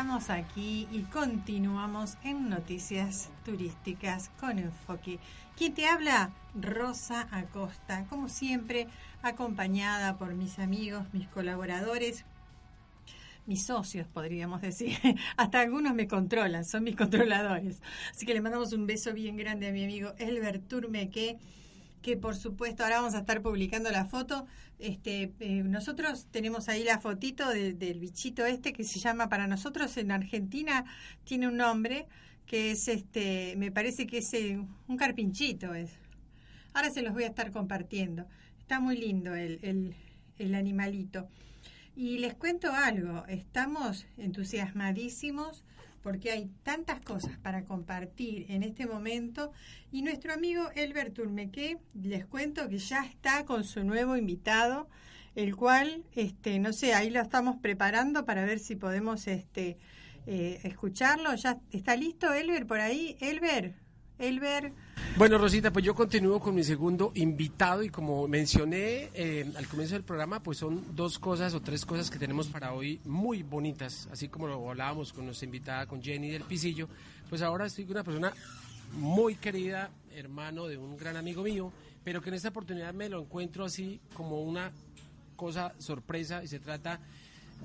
Estamos aquí y continuamos en Noticias Turísticas con Enfoque. ¿Quién te habla? Rosa Acosta, como siempre, acompañada por mis amigos, mis colaboradores, mis socios, podríamos decir. Hasta algunos me controlan, son mis controladores. Así que le mandamos un beso bien grande a mi amigo Elber Turmeque que por supuesto ahora vamos a estar publicando la foto. Este, eh, nosotros tenemos ahí la fotito de- del bichito este que se llama para nosotros en Argentina tiene un nombre que es este, me parece que es eh, un carpinchito es. Ahora se los voy a estar compartiendo. Está muy lindo el, el, el animalito. Y les cuento algo, estamos entusiasmadísimos porque hay tantas cosas para compartir en este momento y nuestro amigo Elber Turmeque, les cuento que ya está con su nuevo invitado, el cual, este, no sé, ahí lo estamos preparando para ver si podemos este, eh, escucharlo. ¿Ya está listo Elber por ahí? Elber, Elber, Bueno, Rosita, pues yo continúo con mi segundo invitado y como mencioné eh, al comienzo del programa, pues son dos cosas o tres cosas que tenemos para hoy muy bonitas, así como lo hablábamos con nuestra invitada, con Jenny del Pisillo, pues ahora estoy con una persona muy querida, hermano de un gran amigo mío, pero que en esta oportunidad me lo encuentro así como una cosa sorpresa y se trata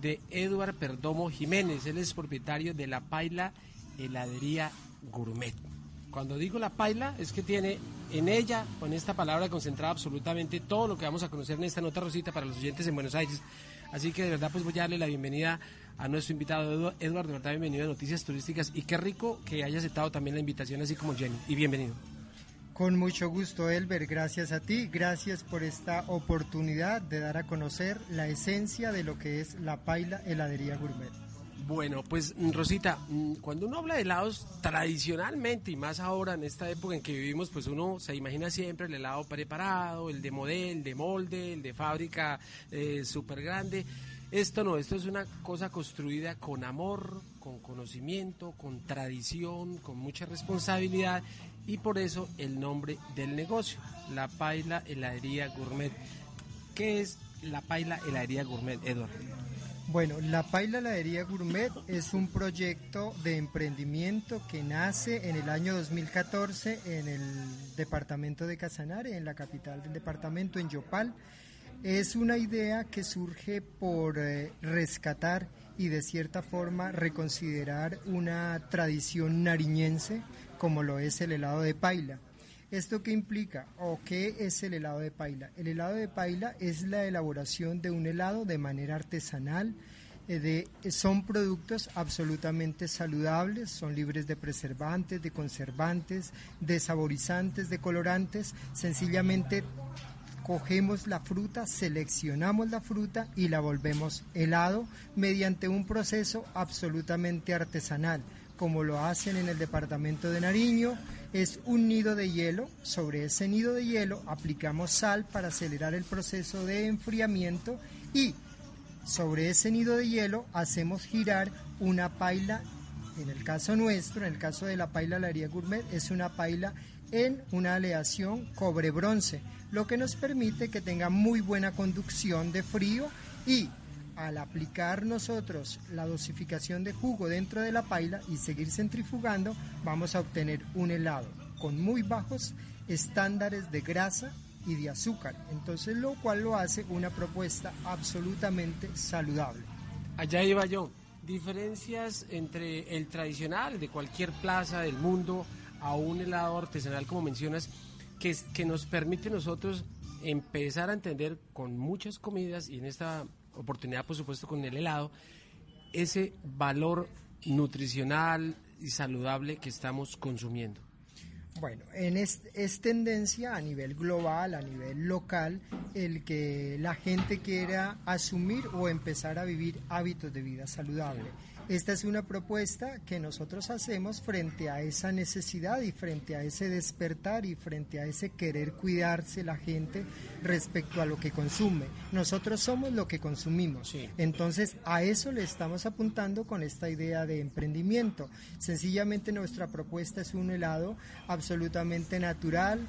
de Eduard Perdomo Jiménez, él es propietario de La Paila Heladería Gourmet. Cuando digo la paila es que tiene en ella, con esta palabra concentrada absolutamente todo lo que vamos a conocer en esta nota rosita para los oyentes en Buenos Aires. Así que de verdad pues voy a darle la bienvenida a nuestro invitado Edu- Eduardo, de verdad bienvenido a Noticias Turísticas y qué rico que haya aceptado también la invitación así como Jenny y bienvenido. Con mucho gusto, Elber. Gracias a ti. Gracias por esta oportunidad de dar a conocer la esencia de lo que es la Paila Heladería Gourmet. Bueno, pues mm, Rosita, mm, cuando uno habla de helados tradicionalmente y más ahora en esta época en que vivimos, pues uno se imagina siempre el helado preparado, el de model, el de molde, el de fábrica eh, súper grande. Esto no, esto es una cosa construida con amor, con conocimiento, con tradición, con mucha responsabilidad y por eso el nombre del negocio, La Paila Heladería Gourmet. ¿Qué es La Paila Heladería Gourmet, Eduardo? Bueno, la Paila Heladería Gourmet es un proyecto de emprendimiento que nace en el año 2014 en el departamento de Casanare, en la capital del departamento, en Yopal. Es una idea que surge por eh, rescatar y de cierta forma reconsiderar una tradición nariñense como lo es el helado de paila. ¿Esto qué implica o qué es el helado de paila? El helado de paila es la elaboración de un helado de manera artesanal. eh, de- son productos absolutamente saludables, son libres de preservantes, de conservantes, de saborizantes, de colorantes. Sencillamente cogemos la fruta, seleccionamos la fruta y la volvemos helado mediante un proceso absolutamente artesanal, como lo hacen en el departamento de Nariño. Es un nido de hielo, sobre ese nido de hielo aplicamos sal para acelerar el proceso de enfriamiento y sobre ese nido de hielo hacemos girar una paila, en el caso nuestro, en el caso de la paila Laría Gourmet, es una paila en una aleación cobre-bronce, lo que nos permite que tenga muy buena conducción de frío y al aplicar nosotros la dosificación de jugo dentro de la paila y seguir centrifugando, vamos a obtener un helado con muy bajos estándares de grasa y de azúcar. Entonces, lo cual lo hace una propuesta absolutamente saludable. Allá iba yo. Diferencias entre el tradicional de cualquier plaza del mundo a un helado artesanal, como mencionas, que, nos permite nosotros empezar a entender con muchas comidas y en esta oportunidad, por supuesto, con el helado, ese valor nutricional y saludable que estamos consumiendo. Bueno, en es, es, tendencia a nivel global, a nivel local, el que la gente quiera asumir o empezar a vivir hábitos de vida saludable. Esta es una propuesta que nosotros hacemos frente a esa necesidad y frente a ese despertar y frente a ese querer cuidarse la gente respecto a lo que consume. Nosotros somos lo que consumimos. Sí. Entonces a eso le estamos apuntando con esta idea de emprendimiento. Sencillamente nuestra propuesta es un helado absolutamente natural,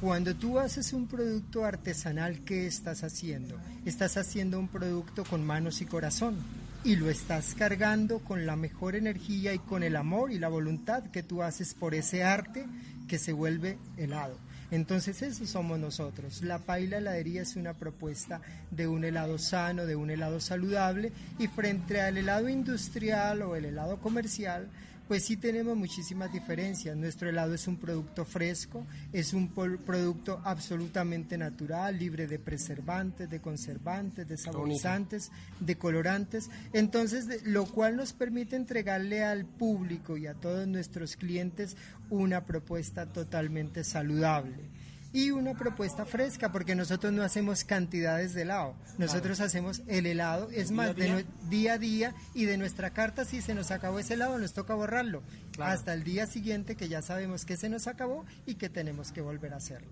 cuando tú haces un producto artesanal, ¿qué estás haciendo? Estás haciendo un producto con manos y corazón y lo estás cargando con la mejor energía y con el amor y la voluntad que tú haces por ese arte que se vuelve helado. Entonces eso somos nosotros. La Paila Heladería es una propuesta de un helado sano, de un helado saludable y frente al helado industrial o el helado comercial, pues sí tenemos muchísimas diferencias. Nuestro helado es un producto fresco, es un producto absolutamente natural, libre de preservantes, de conservantes, de saborizantes, de colorantes. Entonces, lo cual nos permite entregarle al público y a todos nuestros clientes una propuesta totalmente saludable y una propuesta fresca, porque nosotros no hacemos cantidades de helado, nosotros claro. hacemos el helado, es ¿Día más, a de día? no, día a día y de nuestra carta, si se nos acabó ese helado, nos toca borrarlo, Claro. hasta el día siguiente que ya sabemos que se nos acabó y que tenemos que volver a hacerlo.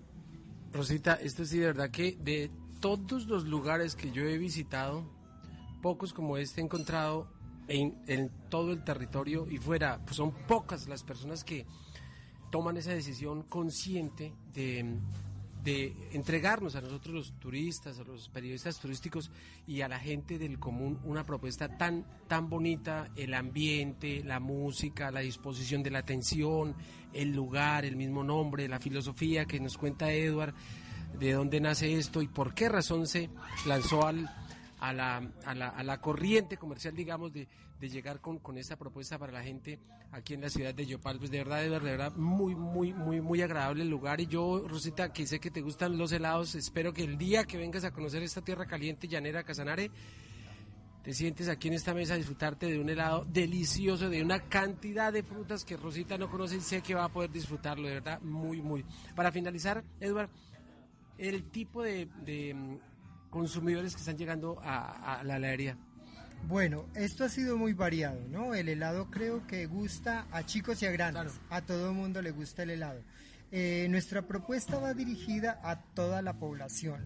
Rosita, esto sí, de verdad que de todos los lugares que yo he visitado, pocos como este he encontrado en, en todo el territorio y fuera, pues son pocas las personas que toman esa decisión consciente de, entregarnos a nosotros los turistas, a los periodistas turísticos y a la gente del común una propuesta tan, tan bonita, el ambiente, la música, la disposición de la atención, el lugar, el mismo nombre, la filosofía que nos cuenta Edward, de dónde nace esto y por qué razón se lanzó al, a, la, a, la, a la corriente comercial, digamos, de, de llegar con, con esta propuesta para la gente aquí en la ciudad de Yopal. Pues de verdad, de verdad, muy, muy, muy, muy agradable el lugar. Y yo, Rosita, que sé que te gustan los helados, espero que el día que vengas a conocer esta tierra caliente, llanera, Casanare, te sientes aquí en esta mesa a disfrutarte de un helado delicioso, de una cantidad de frutas que Rosita no conoce y sé que va a poder disfrutarlo, de verdad, muy, muy. Para finalizar, Edward, el tipo de, consumidores que están llegando a, a la heladería. Bueno, esto ha sido muy variado, ¿no? El helado creo que gusta a chicos y a grandes, Claro. a todo el mundo le gusta el helado. Eh, nuestra propuesta va dirigida a toda la población,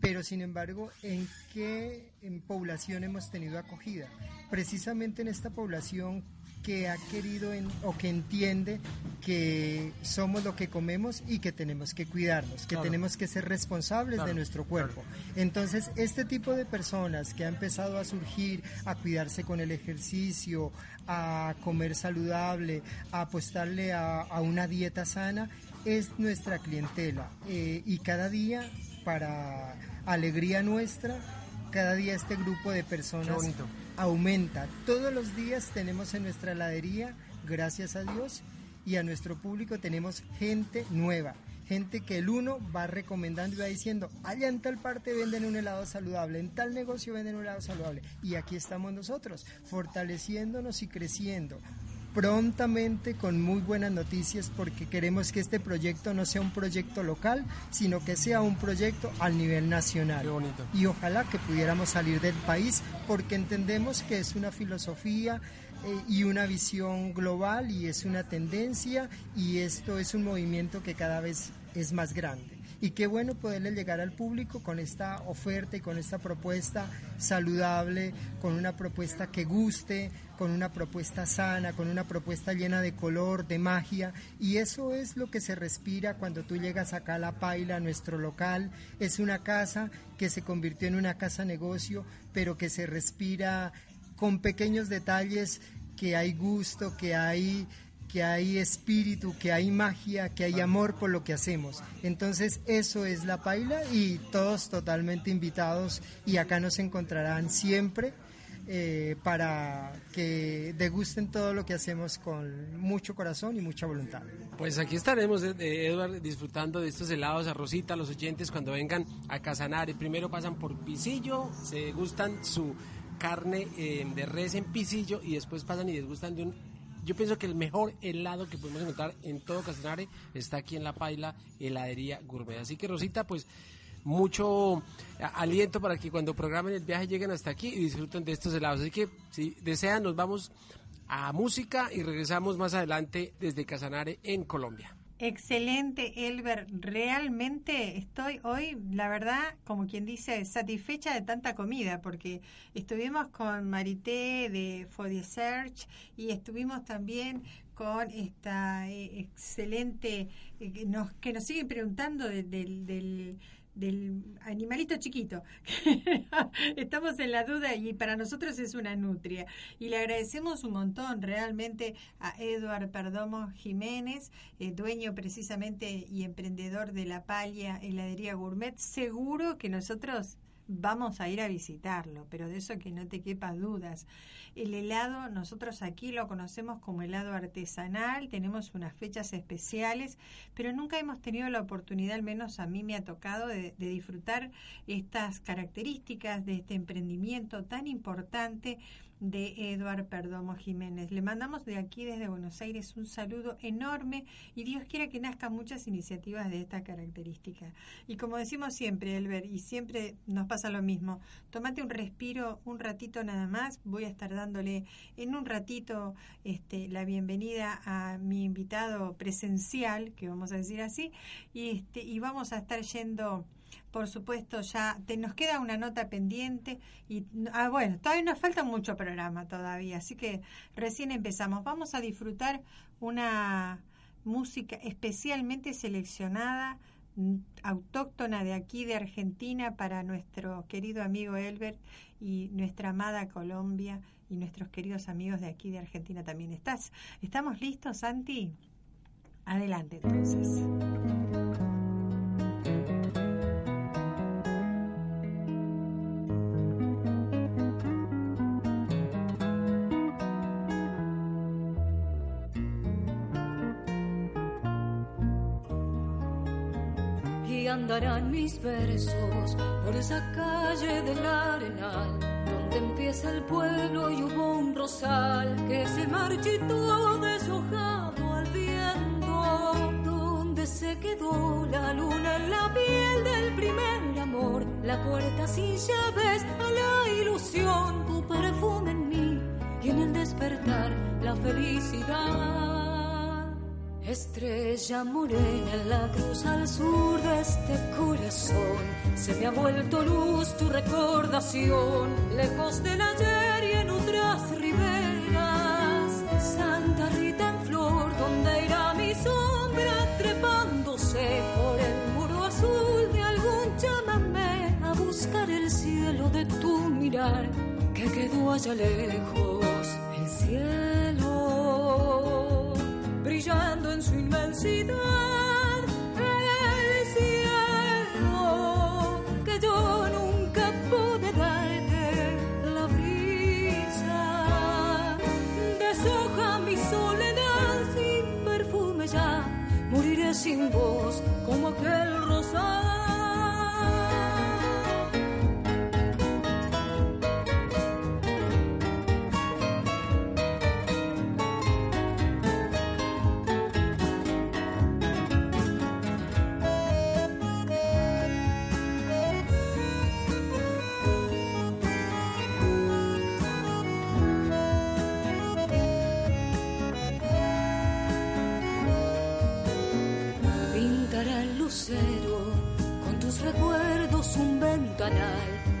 pero sin embargo, ¿en qué en población hemos tenido acogida? Precisamente en esta población que ha querido en- o que entiende que somos lo que comemos y que tenemos que cuidarnos, que Claro. tenemos que ser responsables Claro, de nuestro cuerpo. Entonces, este tipo de personas que ha empezado a surgir, a cuidarse con el ejercicio, a comer saludable, a apostarle a, a una dieta sana, es nuestra clientela. Eh, y cada día, para alegría nuestra, cada día este grupo de personas. Aumenta. Todos los días tenemos en nuestra heladería, gracias a Dios, y a nuestro público tenemos gente nueva. Gente que el uno va recomendando y va diciendo, allá en tal parte venden un helado saludable, en tal negocio venden un helado saludable. Y aquí estamos nosotros, fortaleciéndonos y creciendo prontamente con muy buenas noticias porque queremos que este proyecto no sea un proyecto local, sino que sea un proyecto al nivel nacional. Qué bonito. Y ojalá que pudiéramos salir del país porque entendemos que es una filosofía eh, y una visión global y es una tendencia y esto es un movimiento que cada vez es más grande. Y qué bueno poderle llegar al público con esta oferta y con esta propuesta saludable, con una propuesta que guste, con una propuesta sana, con una propuesta llena de color, de magia. Y eso es lo que se respira cuando tú llegas acá a La Paila, a nuestro local. Es una casa que se convirtió en una casa negocio, pero que se respira con pequeños detalles, que hay gusto, que hay que hay espíritu, que hay magia, que hay amor por lo que hacemos. Entonces eso es la paila y todos totalmente invitados y acá nos encontrarán siempre eh, para que degusten todo lo que hacemos con mucho corazón y mucha voluntad. Pues aquí estaremos, eh, eh, Edward, disfrutando de estos helados a Rosita, los oyentes cuando vengan a Casanare. Primero pasan por Pisillo, se gustan su carne eh, de res en Pisillo y después pasan y desgustan de un yo pienso que el mejor helado que podemos encontrar en todo Casanare está aquí en La Paila, heladería gourmet. Así que Rosita, pues mucho aliento para que cuando programen el viaje lleguen hasta aquí y disfruten de estos helados. Así que si desean nos vamos a música y regresamos más adelante desde Casanare en Colombia. Excelente, Elber. Realmente estoy hoy, la verdad, como quien dice, satisfecha de tanta comida, porque estuvimos con Marité de Foodie Search y estuvimos también con esta eh, excelente, eh, que, nos, que nos siguen preguntando del del animalito chiquito. Estamos en la duda y para nosotros es una nutria. Y le agradecemos un montón realmente a Eduard Perdomo Jiménez, eh, dueño precisamente y emprendedor de la Palia Heladería Gourmet. Seguro que nosotros vamos a ir a visitarlo, pero de eso que no te quepa dudas. El helado, nosotros aquí lo conocemos como helado artesanal, tenemos unas fechas especiales, pero nunca hemos tenido la oportunidad, al menos a mí me ha tocado, de, de disfrutar estas características de este emprendimiento tan importante de Eduard Perdomo Jiménez. Le mandamos de aquí, desde Buenos Aires, un saludo enorme y Dios quiera que nazcan muchas iniciativas de esta característica. Y como decimos siempre, Elber, y siempre nos pasa lo mismo, tomate un respiro, un ratito nada más. Voy a estar dándole en un ratito este, la bienvenida a mi invitado presencial, que vamos a decir así, y, este, y vamos a estar yendo por supuesto, ya te, nos queda una nota pendiente y ah, bueno, todavía nos falta mucho programa todavía, así que recién empezamos. Vamos a disfrutar una música especialmente seleccionada mm, autóctona de aquí de Argentina para nuestro querido amigo Elbert y nuestra amada Colombia y nuestros queridos amigos de aquí de Argentina también. ¿Estás? ¿Estamos listos, Santi? Adelante entonces. Andarán mis versos por esa calle del arenal, donde empieza el pueblo y hubo un rosal que se marchitó deshojado al viento, donde se quedó la luna en la piel del primer amor, la puerta sin llaves a la ilusión, tu perfume en mí y en el despertar la felicidad. Estrella morena en la cruz al sur de este corazón, se me ha vuelto luz tu recordación, lejos del ayer y en otras riberas. Santa Rita en flor, donde irá mi sombra trepándose por el muro azul de algún chamamé a buscar el cielo de tu mirar que quedó allá lejos, el cielo inmensidad. El cielo que yo nunca pude darte, la brisa deshoja mi soledad sin perfume ya. Moriré sin voz como aquel rosal.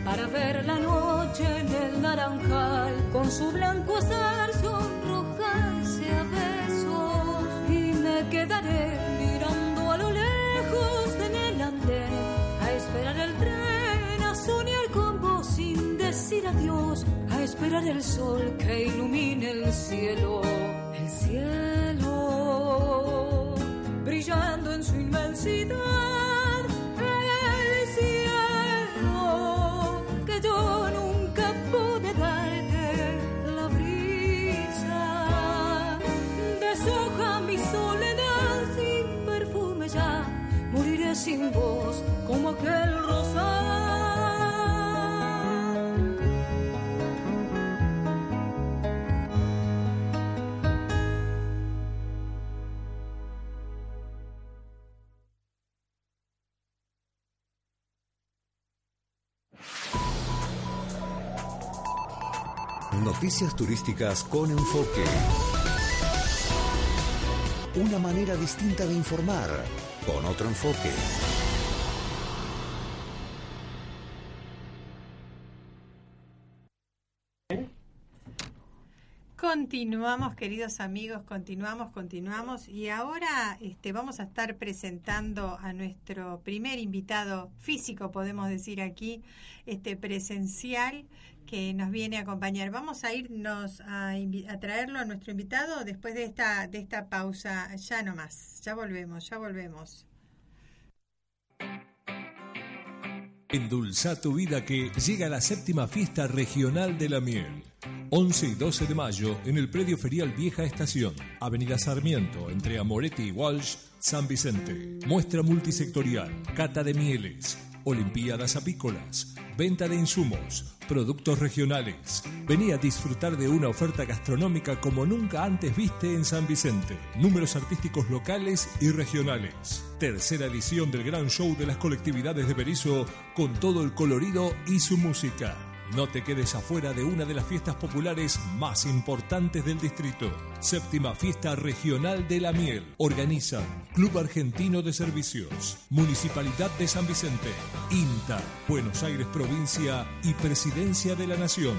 Para ver la noche en el naranjal. Con su blanco azar sonrojarse a besos y me quedaré mirando a lo lejos en el andén a esperar el tren a soñar con vos sin decir adiós a esperar el sol que ilumine el cielo el cielo brillando en su inmensidad, Noticias turísticas con enfoque. Una manera distinta de informar, con otro enfoque. Continuamos, queridos amigos, continuamos, continuamos. Y ahora este, vamos a estar presentando a nuestro primer invitado físico, podemos decir aquí, este presencial, que nos viene a acompañar. Vamos a irnos a, traerlo a nuestro invitado después de esta, de esta pausa. Ya no más, ya volvemos, ya volvemos. Endulza tu vida que llega la séptima fiesta regional de la miel. 11 y 12 de mayo en el predio ferial Vieja Estación, Avenida Sarmiento, entre Amoretti y Walsh, San Vicente. Muestra multisectorial, cata de mieles, olimpiadas apícolas, venta de insumos, productos regionales. Vení a disfrutar de una oferta gastronómica como nunca antes viste en San Vicente. Números artísticos locales y regionales. Tercera edición del gran show de las colectividades de Berizo con todo el colorido y su música. No te quedes afuera de una de las fiestas populares más importantes del distrito. Séptima Fiesta Regional de la Miel. Organizan Club Argentino de Servicios, Municipalidad de San Vicente, INTA, Buenos Aires Provincia y Presidencia de la Nación.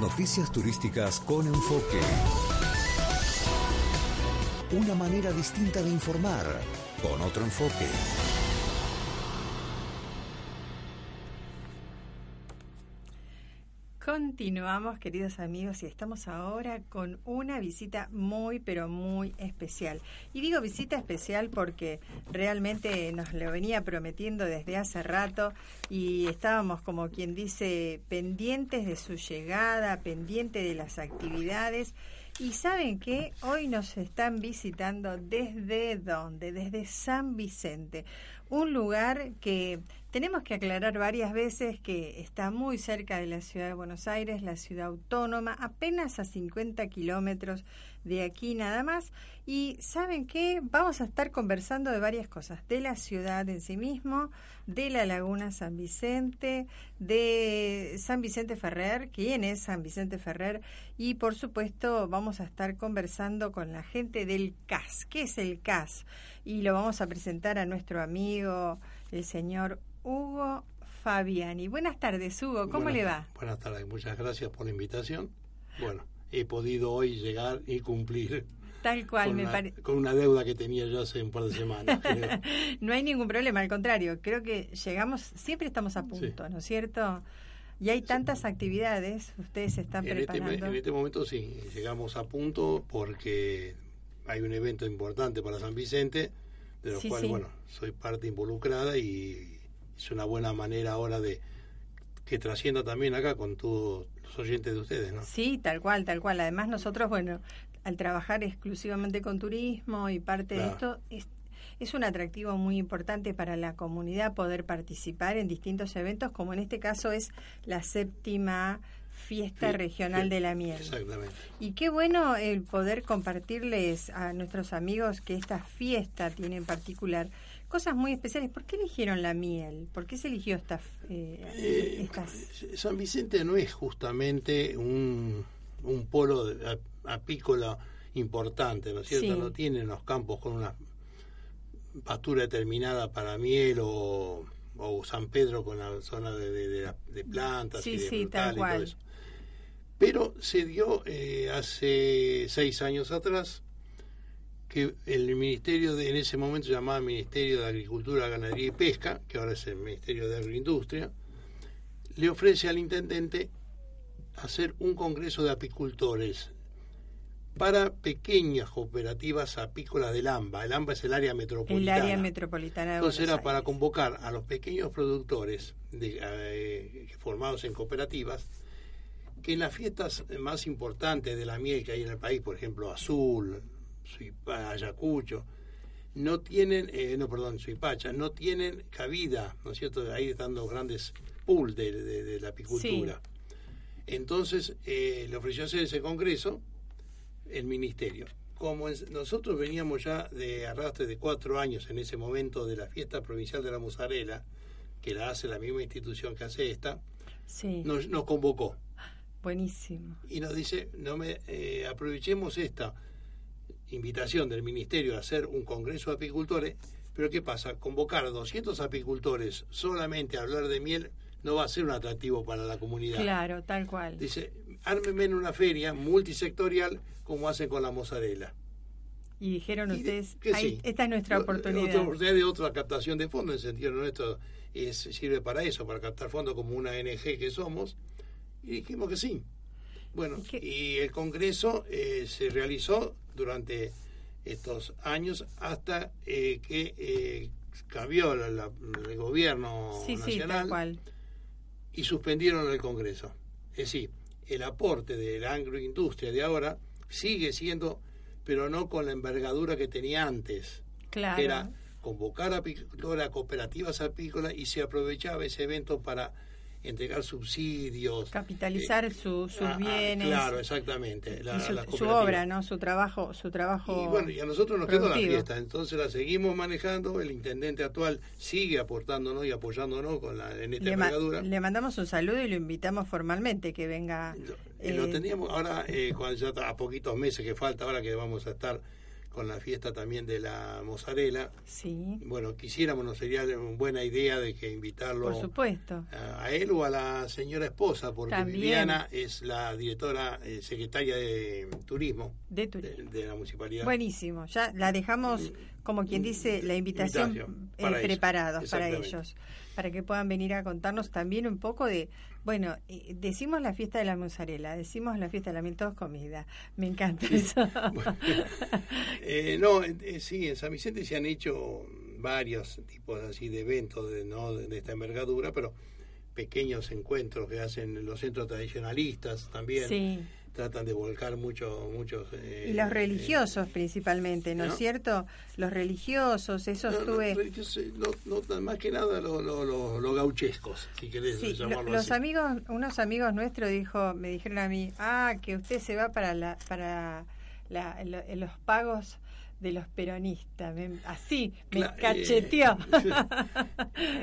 Noticias turísticas con enfoque. Una manera distinta de informar, con otro enfoque. Continuamos, queridos amigos, y estamos ahora con una visita muy, pero muy especial. Y digo visita especial porque realmente nos lo venía prometiendo desde hace rato y estábamos, como quien dice, pendientes de su llegada, pendientes de las actividades. Y saben que hoy nos están visitando desde dónde? Desde San Vicente, un lugar que tenemos que aclarar varias veces que está muy cerca de la ciudad de Buenos Aires, la ciudad autónoma, apenas a 50 kilómetros de aquí nada más. Y saben qué? Vamos a estar conversando de varias cosas, de la ciudad en sí mismo, de la laguna San Vicente, de San Vicente Ferrer, quién es San Vicente Ferrer, y por supuesto vamos a estar conversando con la gente del CAS. ¿Qué es el CAS? Y lo vamos a presentar a nuestro amigo, el señor Hugo Fabiani. Buenas tardes, Hugo, ¿cómo Buenas- le va? Buenas tardes, muchas gracias por la invitación. Bueno, he podido hoy llegar y cumplir Tal cual, con, me una, parece. con una deuda que tenía yo hace un par de semanas. no hay ningún problema, al contrario, creo que llegamos, siempre estamos a punto, ¿no es cierto? Y hay tantas actividades, ustedes se están en, este, preparando. en este momento sí, llegamos a punto porque hay un evento importante para San Vicente, de lo Sí, cual, bueno, soy parte involucrada y es una buena manera ahora de que trascienda también acá con todos los oyentes de ustedes, ¿no? Sí, tal cual, tal cual. Además nosotros, bueno, al trabajar exclusivamente con turismo y parte de esto, es, es un atractivo muy importante para la comunidad poder participar en distintos eventos, como en este caso es la séptima fiesta Sí, regional sí, de la miel. Exactamente. Y qué bueno el poder compartirles a nuestros amigos que esta fiesta tiene en particular cosas muy especiales. ¿Por qué eligieron la miel? ¿Por qué se eligió esta, eh, Eh? San Vicente no es justamente un, un polo de- ap- apícola importante, ¿no es cierto? Sí. No tiene los campos con una pastura determinada para miel o, o San Pedro con la zona de, de- de la- de plantas Sí, y de sí, tal frutal y todo cual. eso. Pero se dio eh, hace seis años atrás que el ministerio de, en ese momento se llamaba Ministerio de Agricultura, Ganadería y Pesca, que ahora es el Ministerio de Agroindustria, le ofrece al intendente hacer un congreso de apicultores para pequeñas cooperativas apícolas del AMBA. El AMBA es el área El metropolitana. área metropolitana de Entonces Buenos era para Aires. convocar a los pequeños productores de, eh, formados en cooperativas que en las fiestas más importantes de la miel que hay en el país, por ejemplo, Azul, Suipa- Ayacucho, no tienen, eh, no, perdón, Suipacha, no tienen cabida, ¿no es cierto? Ahí están los grandes pools de, de- de la apicultura. Entonces eh, le ofreció hacer ese congreso el ministerio, como en- nosotros veníamos ya de arrastre de cuatro años en ese momento de la fiesta provincial de la mozzarella, que la hace la misma institución que hace esta, Sí, nos, nos convocó buenísimo. y nos dice, no me eh, aprovechemos esta invitación del ministerio a hacer un congreso de apicultores, pero ¿qué pasa? Convocar a 200 apicultores solamente a hablar de miel no va a ser un atractivo para la comunidad. Claro, tal cual. Dice, ármeme en una feria multisectorial como hacen con la mozzarella. Y dijeron Y de- ustedes, "Ay, sí. esta es nuestra Otra oportunidad. oportunidad de otra captación de fondos, en el sentido nuestro es, sirve para eso, para captar fondos como una ONG que somos. Y dijimos que sí. Bueno, ¿Y qué- y el Congreso eh, se realizó durante estos años hasta eh, que eh, cambió la- la- el gobierno Sí, nacional cual. y suspendieron el Congreso. Es decir, el aporte de la agroindustria de ahora sigue siendo, pero no con la envergadura que tenía antes. Claro. que Era convocar a apicultores, a cooperativas apícolas y se aprovechaba ese evento para entregar subsidios. Capitalizar eh, su- sus bienes. claro, exactamente. la- su, obra, ¿no? Su trabajo, su trabajo. Y bueno, y a nosotros nos quedó la fiesta, entonces la seguimos manejando, el intendente actual sigue aportándonos y apoyándonos con la, en esta Le, ma- le mandamos un saludo y lo invitamos formalmente que venga. Eh, lo eh, teníamos ahora, eh, cuando ya a poquitos meses que falta, ahora que vamos a estar con la fiesta también de la mozzarella. Sí, Bueno, quisiéramos, nos sería una buena idea de que invitarlo por supuesto. a, a él o a la señora esposa, porque También. Viviana es la directora, eh, secretaria de turismo De turismo. de la municipalidad. Buenísimo. Ya la dejamos, como quien dice, la invitación, Invitación eh, para ellos. preparados para ellos, para que puedan venir a contarnos también un poco de, bueno, eh, decimos la fiesta de la mozzarella, decimos la fiesta de la miel, todo comida. Me encanta eso. Eh, no, eh, sí, en San Vicente se han hecho varios tipos así de eventos de, no de, de esta envergadura, pero pequeños encuentros que hacen los centros tradicionalistas también. sí. Tratan de volcar mucho, muchos... eh, Y los religiosos principalmente, ¿no, es ¿no? cierto? Los religiosos, eso eh, no, no, estuve... religiosos, no, no más que nada los lo, lo- lo gauchescos, si querés Sí, llamarlo los así. amigos, unos amigos nuestros dijo, me dijeron a mí, ah, que usted se va para la, para la- lo- los pagos de los peronistas, Me- así me cacheteó.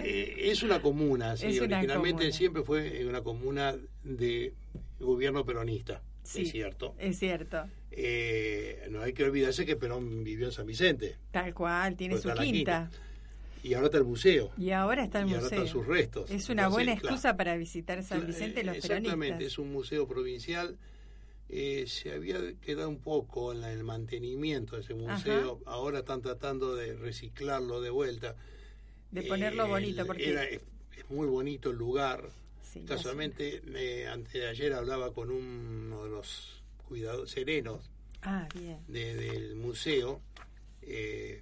Eh, es una comuna, sí, Es una originalmente comuna. siempre fue una comuna de gobierno peronista, Sí. es cierto. es cierto, Eh, no hay que olvidarse que Perón vivió en San Vicente tal cual, tiene su quinta. y ahora está el museo. Y ahora está el Y ahora museo. están sus restos. Es una Entonces, buena claro, excusa para visitar San Vicente y los Exactamente, peronistas. es un museo provincial. Eh, se había quedado un poco en la- el mantenimiento de ese museo. Ahora están tratando de reciclarlo de vuelta. De ponerlo Eh, bonito, porque... era- es, es muy bonito el lugar. Sí, Casualmente, eh, antes de ayer hablaba con uno de los cuidados serenos Ah, bien. de- del museo eh,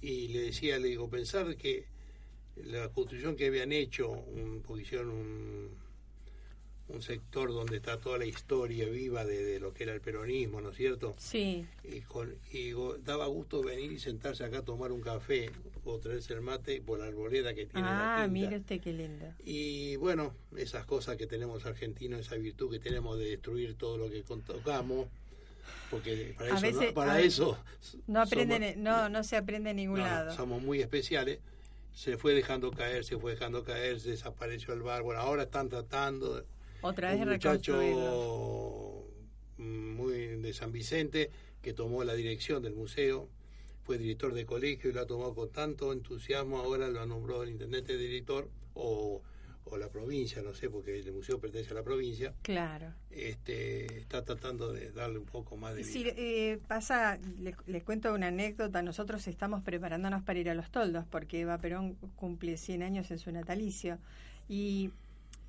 y le decía, le digo, pensar que la construcción que habían hecho, un, porque hicieron un, un sector donde está toda la historia viva de, de lo que era el peronismo, ¿no es cierto? Sí, Y, con, y go- daba gusto venir y sentarse acá a tomar un café o traerse el mate por la arboleda que tiene la ah, quinta. mire usted qué lindo. Y bueno, esas cosas que tenemos argentinos, esa virtud que tenemos de destruir todo lo que tocamos, porque para A eso, veces- no, para a eso No aprenden, somos- no, no se aprende en ningún no, lado. somos muy especiales. Se fue dejando caer, se fue dejando caer, se desapareció el bar. Bueno, ahora están tratando. Otra vez un muchacho mm, muy de San Vicente que tomó la dirección del museo, fue director de colegio y lo ha tomado con tanto entusiasmo, ahora lo nombró el intendente director o, o la provincia, no sé, porque el museo pertenece a la provincia, Claro. este, está tratando de darle un poco más de Sí, vida. eh, pasa, les, les cuento una anécdota, nosotros estamos preparándonos para ir a Los Toldos porque Eva Perón cumple 100 años en su natalicio y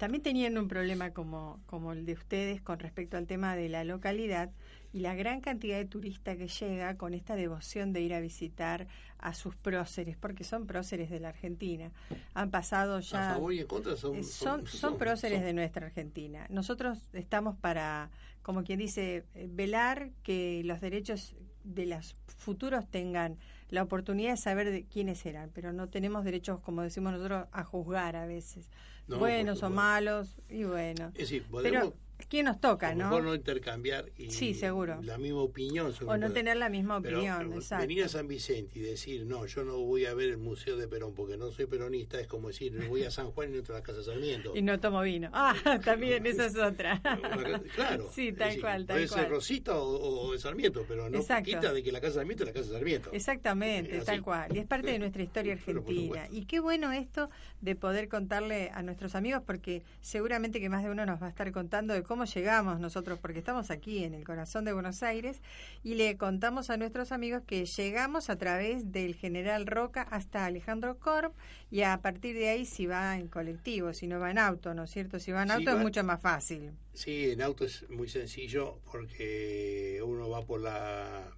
también tenían un problema como, como el de ustedes con respecto al tema de la localidad y la gran cantidad de turistas que llega con esta devoción de ir a visitar a sus próceres, porque son próceres de la Argentina. Han pasado ya... a favor y en contra son, Eh, son, son próceres son- de nuestra Argentina. Nosotros estamos para, como quien dice, velar que los derechos de los futuros tengan la oportunidad de saber de quiénes eran, pero no tenemos derechos, como decimos nosotros, a juzgar a veces. No, buenos o malos, y bueno. Es decir, Pero quién nos toca, ¿no? mejor no intercambiar y Sí, seguro. la misma opinión. sobre O no tener la misma opinión, pero exacto. venir a San Vicente y decir, no, yo no voy a ver el Museo de Perón porque no soy peronista, es como decir, voy a San Juan y no entro a la Casa Sarmiento. Y no tomo vino. Ah, también, esa es otra. Claro. Sí, tal decir, cual, tal Puede ser. Rosita o, o Sarmiento, pero no Exacto. quita de que la Casa Sarmiento es la Casa Sarmiento. Exactamente, tal cual. Y es parte de nuestra historia argentina. Y qué bueno esto de poder contarle a nuestros amigos, porque seguramente que más de uno nos va a estar contando de cómo llegamos nosotros, porque estamos aquí en el corazón de Buenos Aires, y le contamos a nuestros amigos que llegamos a través del General Roca hasta Alejandro Corp, y a partir de ahí si va en colectivo, si no va en auto, ¿no es cierto? Si va en Si auto es mucho más fácil. Sí, en auto es muy sencillo porque uno va por la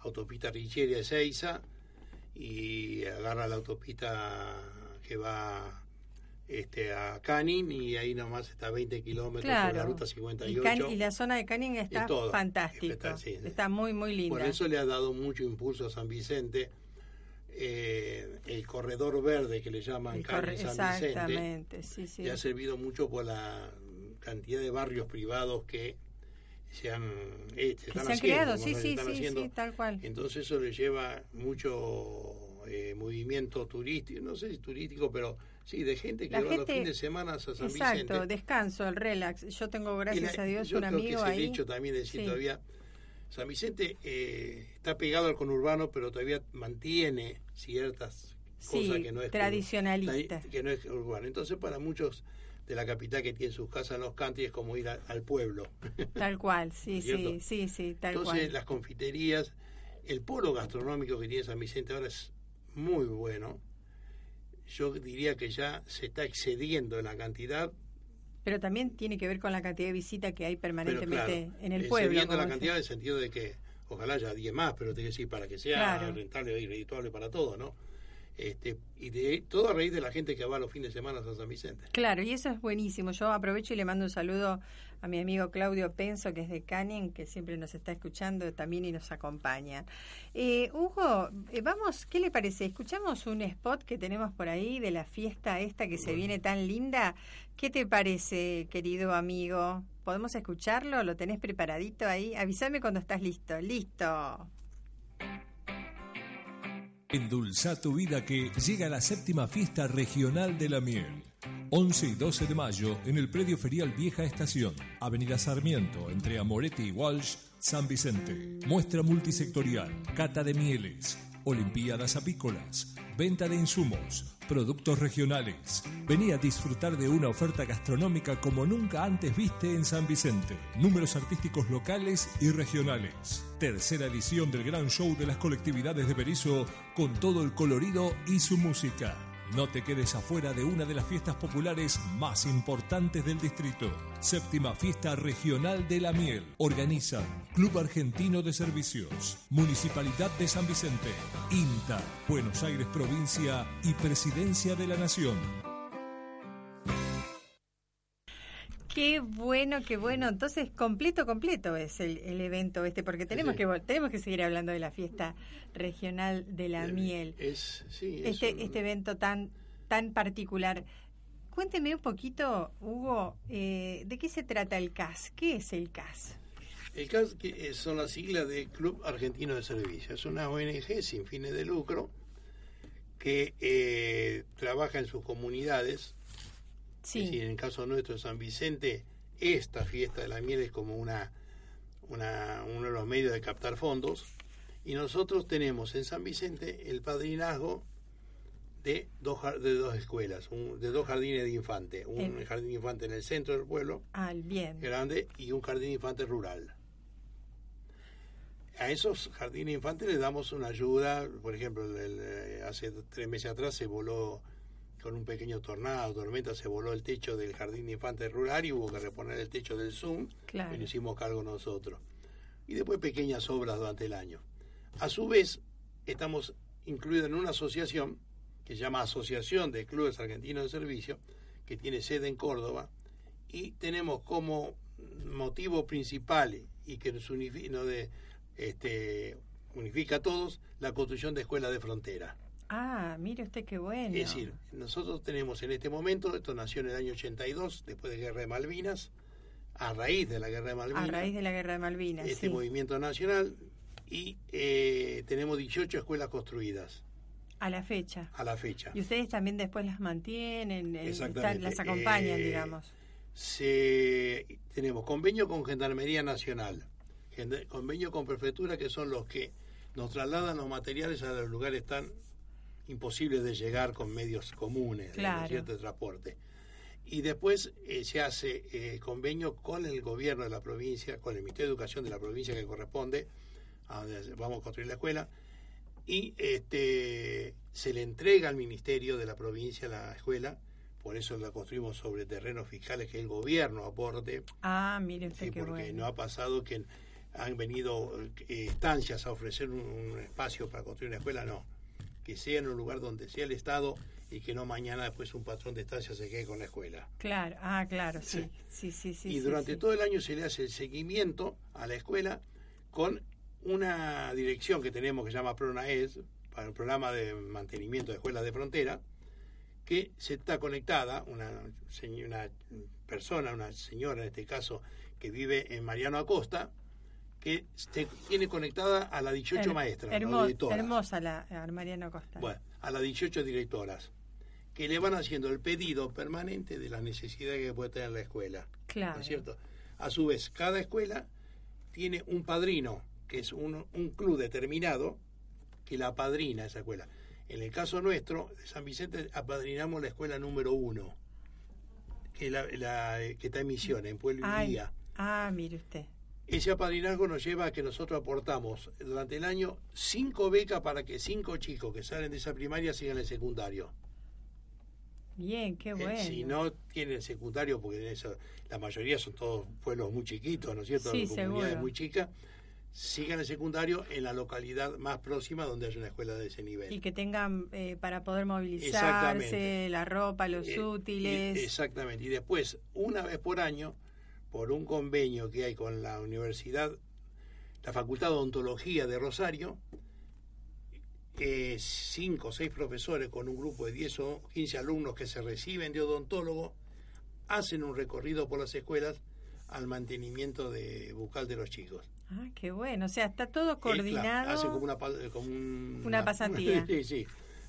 autopista Richieri de Seiza y agarra la autopista que va este, a Canin y ahí nomás está a 20 kilómetros por la Claro. ruta Y, 58. Can- y la zona de Canning está Y todo. fantástico. Está- sí, sí. Está muy, muy linda. Por eso le ha dado mucho impulso a San Vicente. eh, el corredor verde que le llaman corre- San Vicente Exactamente, sí, sí. le ha servido mucho por la cantidad de barrios privados que se han, eh, se Que están se han haciendo, creado, sí, sí, sí, sí, tal cual. Entonces eso le lleva mucho eh, movimiento turístico, no sé si turístico, pero sí, de gente que La va los fines de semana a San Exacto, Vicente. descanso, el relax. Yo tengo, gracias la- a Dios, yo un creo que amigo es el ahí. hecho también de decir Sí. todavía, San Vicente eh, está pegado al conurbano, pero todavía mantiene ciertas Sí, cosas que no es tradicionalista. que no es urbano. Entonces para muchos de la capital que tienen sus casas en los country es como ir a- al pueblo. Tal cual, sí, sí, sí, sí, tal Entonces cual. las confiterías, el polo gastronómico que tiene San Vicente ahora es muy bueno. Yo diría que ya se está excediendo en la cantidad, Pero también tiene que ver con la cantidad de visita que hay permanentemente claro, en el excediendo pueblo. la como cantidad en el sentido de que ojalá haya 10 más, pero te que decir para que sea Claro. rentable y redituable para todos, ¿no? Este, y de todo a raíz de la gente que va los fines de semana a San Vicente. Claro, y eso es buenísimo. Yo aprovecho y le mando un saludo a mi amigo Claudio Penso, que es de Canning, que siempre nos está escuchando también y nos acompaña. Eh, Hugo, eh, vamos, ¿qué le parece? Escuchamos un spot que tenemos por ahí de la fiesta esta que se viene tan linda. ¿Qué te parece, querido amigo? ¿Podemos escucharlo? ¿Lo tenés preparadito ahí? Avísame cuando estás listo. Listo. Endulza tu vida que llega la séptima fiesta regional de la miel. 11 y 12 de mayo en el predio ferial Vieja Estación, Avenida Sarmiento, entre Amoretti y Walsh, San Vicente. Muestra multisectorial, cata de mieles, olimpiadas apícolas, venta de insumos, productos regionales. Vení a disfrutar de una oferta gastronómica como nunca antes viste en San Vicente. Números artísticos locales y regionales. Tercera edición del gran show de las colectividades de Berizo con todo el colorido y su música. No te quedes afuera de una de las fiestas populares más importantes del distrito. Séptima Fiesta Regional de la Miel. Organizan Club Argentino de Servicios, Municipalidad de San Vicente, INTA, Buenos Aires Provincia y Presidencia de la Nación. Qué bueno, qué bueno. Entonces, completo, completo es el, el evento este, porque tenemos Sí. que tenemos que seguir hablando de la fiesta regional de la Eh, miel. Es, sí, es Este, un- este evento tan, tan particular. Cuénteme un poquito, Hugo, eh, ¿de qué se trata el CAS? ¿Qué es el CAS? El CAS que, eh, son las siglas de Club Argentino de Servicios. Es una ONG sin fines de lucro que eh, trabaja en sus comunidades. Sí. Es decir, en el caso nuestro de San Vicente, esta fiesta de la miel es como una, una, uno de los medios de captar fondos. Y nosotros tenemos en San Vicente el padrinazgo de dos, de dos escuelas, un- de dos jardines de infante. Un En- jardín de infante en el centro del pueblo, Ah, bien. grande, y un jardín de infante rural. A esos jardines infantes les damos una ayuda, por ejemplo, el- el, eh, hace tres meses atrás se voló con un pequeño tornado, tormenta, se voló el techo del jardín de infantes rural y hubo que reponer el techo del Zoom Claro. y lo hicimos cargo nosotros. Y después pequeñas obras durante el año. A su vez, estamos incluidos en una asociación que se llama Asociación de Clubes Argentinos de Servicio, que tiene sede en Córdoba, y tenemos como motivo principal y que nos, de, este, unifica a todos la construcción de escuelas de frontera. Ah, mire usted qué bueno. Es decir, nosotros tenemos en este momento, esto nació en el año 82, después de Guerra de Malvinas, a raíz de la guerra de Malvinas. A raíz de la guerra de Malvinas. este sí. movimiento nacional y eh, tenemos 18 escuelas construidas A la fecha. a la fecha. Y ustedes también después las mantienen, eh, están- las acompañan, Eh, digamos. Se, tenemos convenio con Gendarmería Nacional, convenio con Prefectura, que son los que nos trasladan los materiales a los lugares tan imposibles de llegar con medios comunes, ¿no es Claro. cierto?, de transporte. Y después eh, se hace eh, convenio con el gobierno de la provincia, con el Ministerio de Educación de la provincia que corresponde, a donde vamos a construir la escuela, y este se le entrega al Ministerio de la provincia la escuela, por eso la construimos sobre terrenos fiscales que el gobierno aporte, Ah, mire usted sí, porque bueno. no ha pasado que han venido eh, estancias a ofrecer un, un espacio para construir una escuela, no, que sea en un lugar donde sea el Estado y que no mañana después un patrón de estancia se quede con la escuela. Claro, ah, claro, sí. Sí, sí, sí. y durante sí. todo el año se le hace el seguimiento a la escuela con una dirección que tenemos que se llama PRONAES, para el programa de mantenimiento de escuelas de frontera, que se está conectada, una, una persona, una señora en este caso, que vive en Mariano Acosta, que se tiene conectada a las 18 Her- maestras, directoras. hermosa la a Mariano Costa. Bueno, a las 18 directoras, que le van haciendo el pedido permanente de las necesidades que puede tener la escuela. Claro. ¿No es cierto? A su vez, cada escuela tiene un padrino, que es un, un club determinado, que la apadrina esa escuela. En el caso nuestro, de San Vicente, apadrinamos la escuela número uno, que, la, la- que está en Misiones, en Pueblo y Ay, ah, mire usted. Ese apadrinazgo nos lleva a que nosotros aportamos durante el año cinco becas para que cinco chicos que salen de esa primaria sigan el secundario. Bien, qué Eh, bueno. si no tienen secundario, porque eso, la mayoría son todos pueblos muy chiquitos, ¿no es cierto? Sí, Comunidades seguro. muy chicas, sigan el secundario en la localidad más próxima donde haya una escuela de ese nivel. Y que tengan eh, para poder movilizarse, la ropa, los Eh, útiles. y- exactamente. Y después, una vez por año, por un convenio que hay con la universidad, la Facultad de Odontología de Rosario, eh, cinco o seis profesores con un grupo de 10 o 15 alumnos que se reciben de odontólogo, hacen un recorrido por las escuelas al mantenimiento de bucal de los chicos. Ah, qué bueno. O sea, está todo Eh, claro, coordinado. hacen como una, pa- como un- Una pasantía. sí, sí.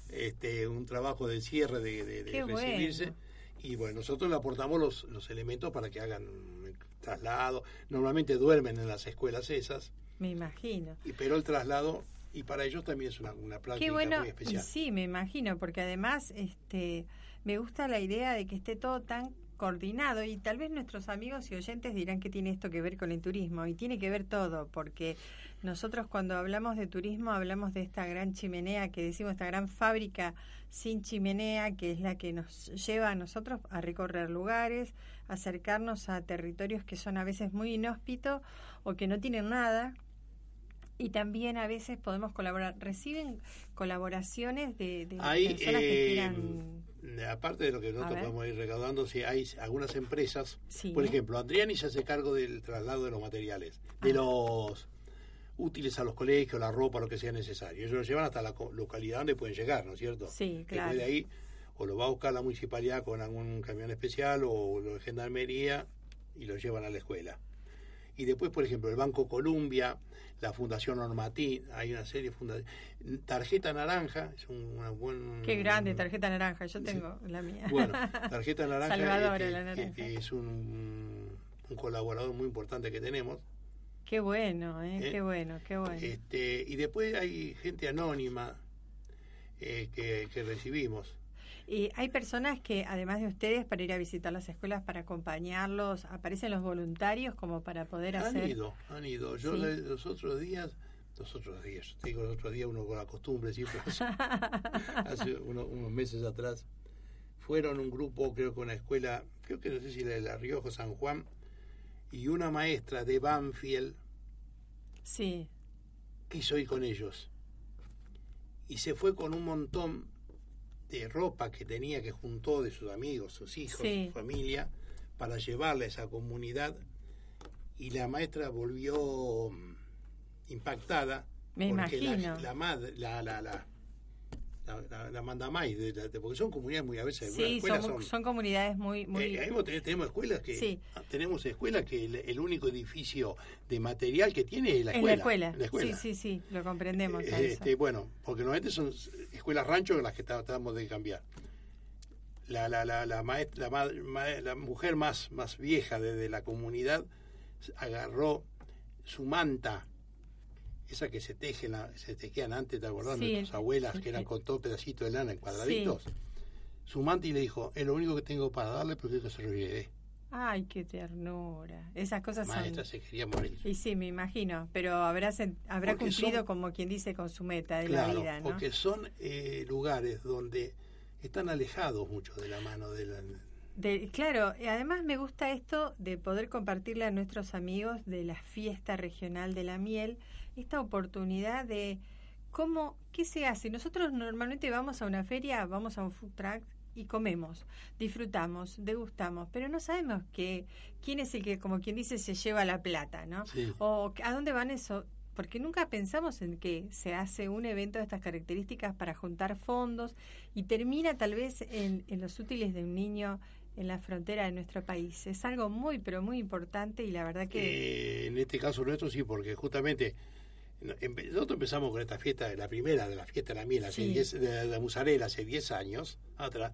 Este, un trabajo de cierre de, de- de Qué recibirse. bueno. Y bueno, nosotros le aportamos los, los elementos para que hagan traslado. Normalmente duermen en las escuelas esas, Me imagino. y, pero el traslado, y para ellos también es una, una práctica Qué bueno, muy especial. sí, me imagino, porque además este, me gusta la idea de que esté todo tan coordinado y tal vez nuestros amigos y oyentes dirán que tiene esto que ver con el turismo y tiene que ver todo, porque nosotros cuando hablamos de turismo hablamos de esta gran chimenea que decimos, esta gran fábrica sin chimenea que es la que nos lleva a nosotros a recorrer lugares, acercarnos a territorios que son a veces muy inhóspitos o que no tienen nada, y también a veces podemos colaborar. ¿Reciben colaboraciones de, de Hay, personas que eh, quieran...? Aparte de lo que nosotros podemos ir recaudando, sí, hay algunas empresas, Sí. por ejemplo, Adriani se hace cargo del traslado de los materiales, de Ah. los útiles a los colegios, la ropa, lo que sea necesario. Ellos lo llevan hasta la localidad donde pueden llegar, ¿no es cierto? Sí, Después claro. de ahí, o lo va a buscar la municipalidad con algún camión especial o lo de gendarmería y lo llevan a la escuela. Y después, por ejemplo, el Banco Columbia, la Fundación Normatín, hay una serie de fundaciones. Tarjeta Naranja, es un, una buen... Qué grande, tarjeta naranja. Yo tengo la mía. Bueno, Tarjeta Naranja Salvadora, este, la naranja. es un, un colaborador muy importante que tenemos. Qué bueno, ¿eh? Eh, Qué bueno, qué bueno. Este, y después hay gente anónima eh, que, que recibimos. Y hay personas que, además de ustedes, para ir a visitar las escuelas, para acompañarlos, aparecen los voluntarios como para poder Han hacer... ido, han ido. Yo Sí. le- los otros días, los otros días, te digo los otros días uno con la costumbre siempre, hace, hace uno- unos meses atrás, fueron un grupo, creo que una escuela, creo que no sé si la de La Rioja, San Juan, y una maestra de Banfield Sí, quiso ir con ellos. Y se fue con un montón de ropa que tenía que juntó de sus amigos, sus hijos, Sí. su familia, para llevarle a esa comunidad. Y la maestra volvió mm, impactada Me porque la-. La, madre, la, la, la, la, la, la de, la- de- porque son comunidades muy a veces. Sí, son, son, son comunidades muy... muy eh, ahí vos tenés- tenemos escuelas que Sí. tenemos escuelas que el, el único edificio de material que tiene es la en escuela. la escuela. la escuela. Sí, sí, sí, lo comprendemos. Eh, este, bueno, porque normalmente son escuelas rancho en las que tratamos de cambiar. La, la, la, la, maest- la, ma- ma- la mujer más, más vieja de, de la comunidad agarró su manta, esa que se tejen, la- se tejían antes, ¿te acordás? Sí, Nuestras abuelas sí, que eran sí. con todo pedacito de lana en cuadraditos. Su manta y le dijo, es lo único que tengo para darle porque que se lo lleve. Ay, qué ternura. Esas cosas Maestra son... se quería morir. Y sí, me imagino, pero habrá, habrá Porque cumplido son- como quien dice con su meta de Claro, la vida, ¿no? porque son eh, lugares donde están alejados mucho de la mano de la... De- claro, además me gusta esto de poder compartirle a nuestros amigos de la fiesta regional de la miel, esta oportunidad de cómo, qué se hace. Nosotros normalmente vamos a una feria, vamos a un food truck y comemos, disfrutamos, degustamos, pero no sabemos que, quién es el que, como quien dice, se lleva la plata, ¿no? Sí. O a dónde van eso, porque nunca pensamos en que se hace un evento de estas características para juntar fondos y termina tal vez en, en los útiles de un niño en la frontera de nuestro país. Es algo muy, pero muy importante y la verdad que... Eh, en este caso nuestro sí, porque justamente nosotros empezamos con esta fiesta, la primera de la fiesta de la miel, hace Sí. 10 de la musarela, hace 10 años atrás,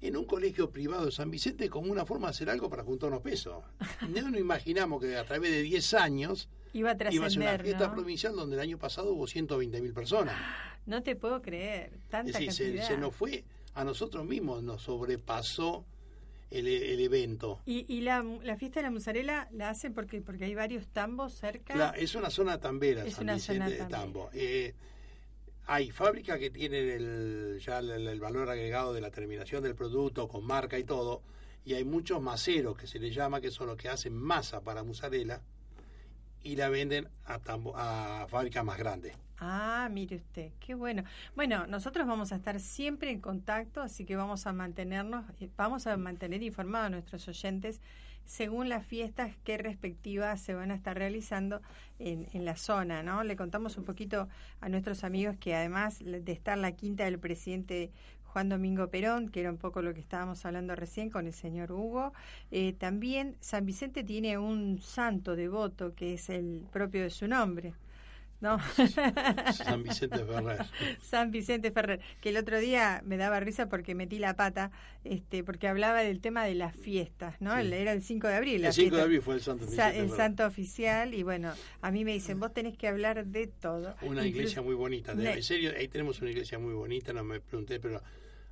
en un colegio privado de San Vicente como una forma de hacer algo para juntar unos pesos. No nos imaginamos que a través de 10 años iba a iba a ser una fiesta ¿no? provincial donde el año pasado hubo 120 mil personas. No te puedo creer, Es tanta decir, se, cantidad. se nos fue, a nosotros mismos nos sobrepasó el, el evento. Y, y la, la fiesta de la musarela la hacen porque porque hay varios tambos cerca. Claro, es una zona tambera, Es San una Vicente zona de. Tambo. Eh, hay fábricas que tienen el, ya el, el valor agregado de la terminación del producto con marca y todo, y hay muchos maceros que se les llama, que son los que hacen masa para mozzarella y la venden a, tambo, a fábricas más grandes. Ah, mire usted, qué bueno. Bueno, nosotros vamos a estar siempre en contacto, así que vamos a mantenernos, vamos a mantener informados a nuestros oyentes según las fiestas que respectivas se van a estar realizando en, en la zona, ¿no? Le contamos un poquito a nuestros amigos que además de estar la quinta del presidente Juan Domingo Perón, que era un poco lo que estábamos hablando recién con el señor Hugo. Eh, también San Vicente tiene un santo devoto que es el propio de su nombre. ¿No? San Vicente Ferrer. San Vicente Ferrer, que el otro día me daba risa porque metí la pata, este, porque hablaba del tema de las fiestas, ¿no? Sí. Era el 5 de abril. El 5 de abril fue el Santo Sa- Vicente el Ferrer. santo oficial y bueno, a mí me dicen, vos tenés que hablar de todo. Una Incluso- iglesia muy bonita. de- en serio, ahí tenemos una iglesia muy bonita, no me pregunté, pero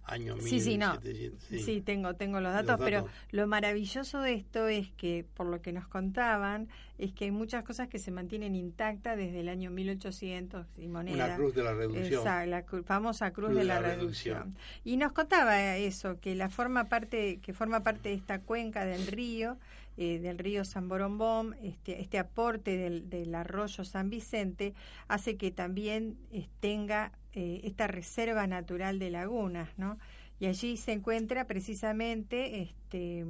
año Sí, sí, no. 1700, Sí. tengo, tengo los Los datos, pero lo maravilloso de esto es que, por lo que nos contaban, es que hay muchas cosas que se mantienen intactas desde el año 1800 y moneda. Una cruz de la reducción. Exacto, la famosa cruz, de la, reducción. Y nos contaba eso, que la forma parte, que forma parte de esta cuenca del río, eh, del río San Borombón, este, este aporte del, del arroyo San Vicente, hace que también eh, tenga eh, esta reserva natural de lagunas, ¿no? Y allí se encuentra precisamente este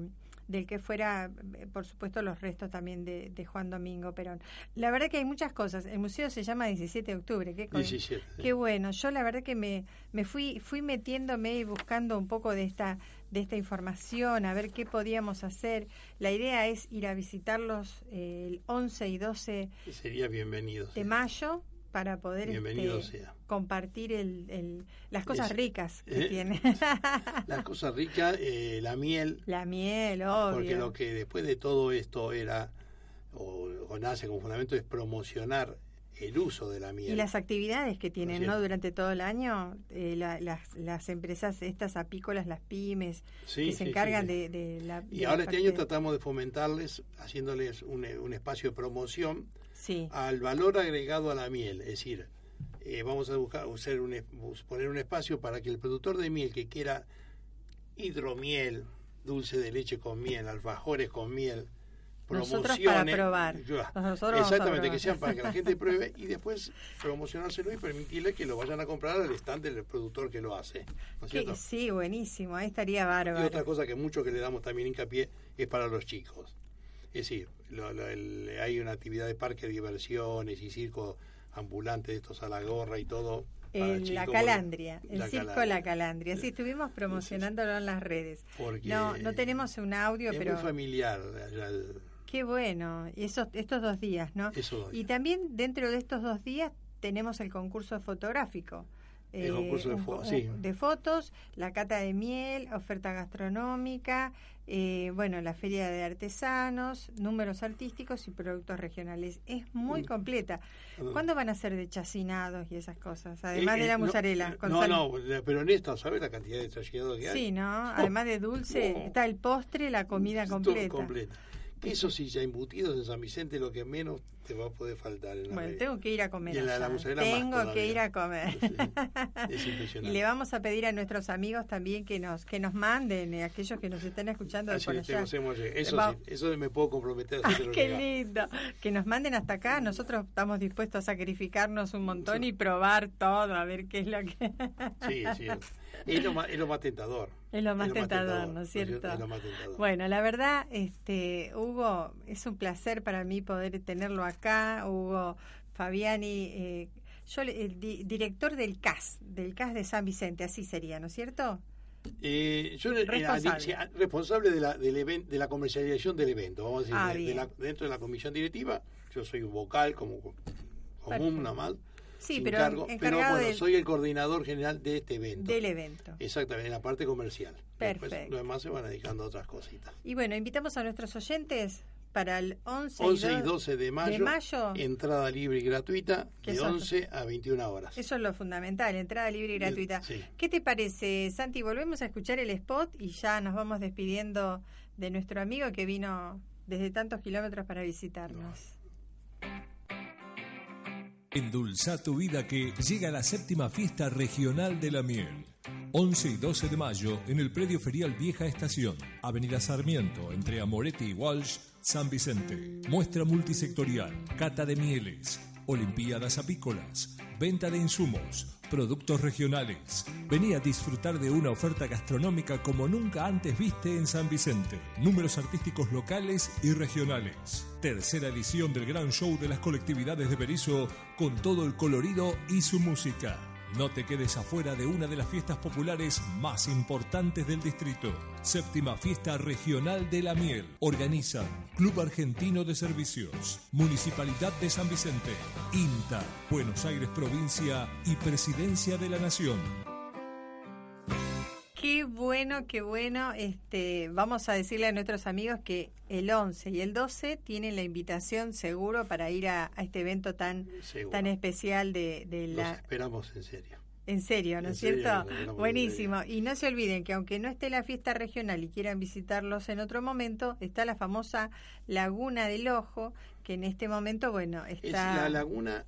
del que fuera, eh, por supuesto, los restos también de, de Juan Domingo Perón. La verdad que hay muchas cosas. El museo se llama 17 de octubre. ¿Qué, co- 17, sí. qué bueno. Yo la verdad que me, me fui, fui metiéndome y buscando un poco de esta, de esta información, a ver qué podíamos hacer. La idea es ir a visitarlos eh, el 11 y 12 Sería bienvenido. de mayo para poder este, compartir el, el- las cosas Es- ricas que eh, tiene. La cosa rica, eh, la miel, La miel, obvio. porque lo que después de todo esto era, o, o nace como fundamento, es promocionar el uso de la miel. Y las actividades que tienen, ¿no? Durante todo el año, eh, la- las, las empresas estas apícolas, las pymes, Sí, que se sí, encargan sí. De, de la... Y de la ahora este año tratamos de fomentarles, haciéndoles un, un espacio de promoción Sí, al valor agregado a la miel. Es decir, eh, vamos a buscar hacer un, poner un espacio para que el productor de miel que quiera hidromiel, dulce de leche con miel, alfajores con miel, Nosotros para probar. Nosotros Exactamente, probar. que sean para que la gente pruebe y después promocionárselo y permitirle que lo vayan a comprar al stand del productor que lo hace. ¿no es Que- cierto? sí, buenísimo, ahí estaría Y bárbaro. otra cosa que mucho que le damos también hincapié es para los chicos. Es decir, lo- lo- el- hay una actividad de parque diversiones y circo ambulante de estos a la gorra y todo El- la. Calandria, el La circo Calandria. La Calandria. Sí, estuvimos promocionándolo en las redes. Porque No, no tenemos un audio, es pero muy familiar. qué bueno. Y esos, estos dos días, ¿no? Dos Y también dentro de estos dos días tenemos el concurso fotográfico. El concurso de un fo- co- sí. de fotos, la cata de miel, oferta gastronómica, eh, bueno, la feria de artesanos, números artísticos y productos regionales. Es muy Mm. completa. Ah. ¿Cuándo van a ser de chacinados y esas cosas? Además Eh, de la eh, no, con No, pero en esta, ¿sabes la cantidad de trayectos que hay? Sí, ¿no? Además de dulce, No. está el postre, la comida Todo completa. Eso sí, ya embutidos en San Vicente, lo que menos te va a poder faltar. En la Bueno, tengo que ir a comer. Y en la- la más Tengo que ir a comer. Es Y le vamos a pedir a nuestros amigos también que nos que nos manden, eh, aquellos que nos estén escuchando de por allá. hacemos. Eso, sí, eso me puedo comprometer a Ay, hacértelo qué lindo. Que nos manden hasta acá. Nosotros estamos dispuestos a sacrificarnos un montón y probar todo, a ver qué es lo que... Sí, sí. Es lo más, es lo más tentador. Es lo más Es tentador, ¿no es cierto? Es lo más tentador. Bueno, la verdad, este, Hugo, es un placer para mí poder tenerlo acá. Hugo Fabiani, eh, yo, el di- director del CAS, del CAS de San Vicente, así sería, ¿no es cierto? Eh, yo era- Responsable. sí, responsable de la, del even- de la comercialización del evento. Vamos a decir, Ah, de- la- dentro de la comisión directiva, yo soy un vocal como común nada más. Sí, pero cargo, pero bueno, del- soy el coordinador general de este evento. Del evento. Exactamente, en la parte comercial. Después, Perfecto. los demás se van dedicando a otras cositas. Y bueno, invitamos a nuestros oyentes para el 11, 11 y do- 12 de mayo, mayo. entrada libre y gratuita, ¿Qué de son? 11 a 21 horas. Eso es lo fundamental, entrada libre y gratuita. Sí. ¿Qué te parece, Santi? Volvemos a escuchar el spot y ya nos vamos despidiendo de nuestro amigo que vino desde tantos kilómetros para visitarnos. Endulza tu vida que llega la séptima fiesta regional de la miel. 11 y 12 de mayo en el predio ferial Vieja Estación, Avenida Sarmiento, entre Amoretti y Walsh, San Vicente. Muestra multisectorial, cata de mieles, olimpiadas apícolas, venta de insumos, productos regionales. Vení a disfrutar de una oferta gastronómica como nunca antes viste en San Vicente. Números artísticos locales y regionales. Tercera edición del gran show de las colectividades de Berizo con todo el colorido y su música. No te quedes afuera de una de las fiestas populares más importantes del distrito. Séptima Fiesta Regional de la Miel. Organizan Club Argentino de Servicios, Municipalidad de San Vicente, INTA, Buenos Aires Provincia y Presidencia de la Nación. Qué bueno, qué bueno. Este, vamos a decirle a nuestros amigos que el 11 y el 12 tienen la invitación seguro para ir a, a este evento tan Seguro. tan especial de, de Los la esperamos en serio. En serio, ¿no es cierto? Buenísimo. Y no se olviden que aunque no esté la fiesta regional y quieran visitarlos en otro momento, está la famosa Laguna del Ojo, que en este momento, bueno, Es está... la laguna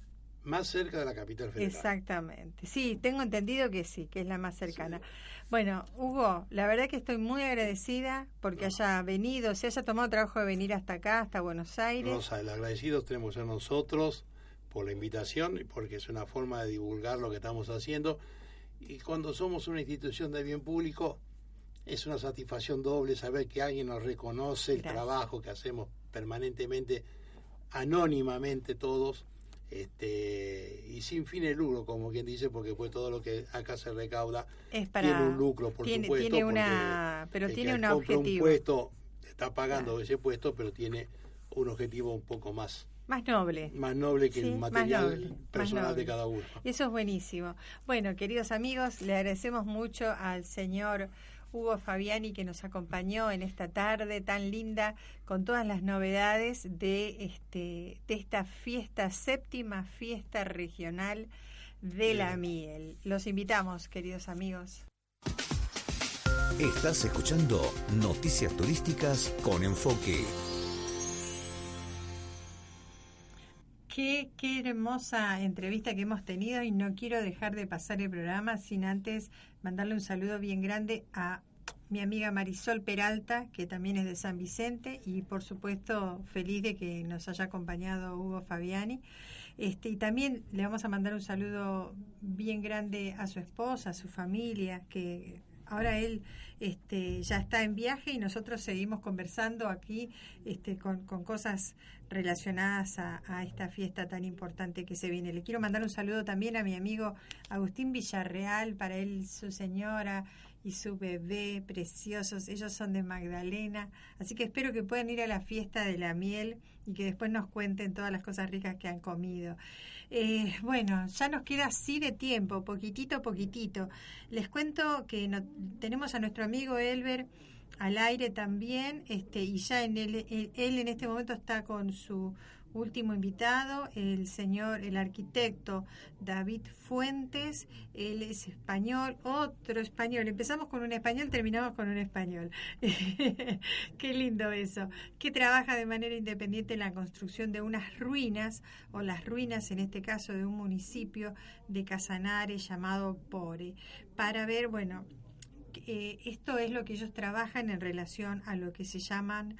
más cerca de la capital federal. Exactamente. Sí, tengo entendido que sí, que es la más cercana. Bueno, Hugo, la verdad que estoy muy agradecida porque haya venido, se haya tomado el trabajo de venir hasta acá, hasta Buenos Aires. Rosa, el agradecidos tenemos que ser nosotros por la invitación y porque es una forma de divulgar lo que estamos haciendo. Y cuando somos una institución de bien público, es una satisfacción doble saber que alguien nos reconoce el Gracias. trabajo que hacemos permanentemente, anónimamente todos, este, y sin fin de lucro, como quien dice, porque pues todo lo que acá se recauda Es para- tiene un lucro, por tiene- supuesto. tiene una- pero tiene un objetivo. un puesto está pagando ese puesto, pero tiene un objetivo un poco más Más noble. más noble que Sí, el material noble, personal de cada uno. Eso es buenísimo. Bueno, queridos amigos, le agradecemos mucho al señor Hugo Fabiani que nos acompañó en esta tarde tan linda con todas las novedades de este de esta fiesta séptima fiesta regional de la miel. Los invitamos, queridos amigos. Estás escuchando Noticias Turísticas con Enfoque. Qué, qué hermosa entrevista que hemos tenido y no quiero dejar de pasar el programa sin antes mandarle un saludo bien grande a mi amiga Marisol Peralta, que también es de San Vicente, y por supuesto feliz de que nos haya acompañado Hugo Fabiani. Este, y también le vamos a mandar un saludo bien grande a su esposa, a su familia, que ahora él este, ya está en viaje y nosotros seguimos conversando aquí este, con, con cosas relacionadas a, a, esta fiesta tan importante que se viene. Le quiero mandar un saludo también a mi amigo Agustín Villarreal, para él, su señora y su bebé preciosos. Ellos son de Magdalena, así que espero que puedan ir a la fiesta de la miel y que después nos cuenten todas las cosas ricas que han comido. Eh, bueno, ya nos queda así de tiempo, poquitito, poquitito. Les cuento que no, tenemos a nuestro amigo Elber al aire también, este, y ya en él, él en este momento está con su último invitado, el señor, el arquitecto David Fuentes, él es español, otro español, empezamos con un español, terminamos con un español. Qué lindo eso, que trabaja de manera independiente en la construcción de unas ruinas, o las ruinas en este caso de un municipio de Casanare llamado Pore, para ver, bueno, eh, esto es lo que ellos trabajan en relación a lo que se llaman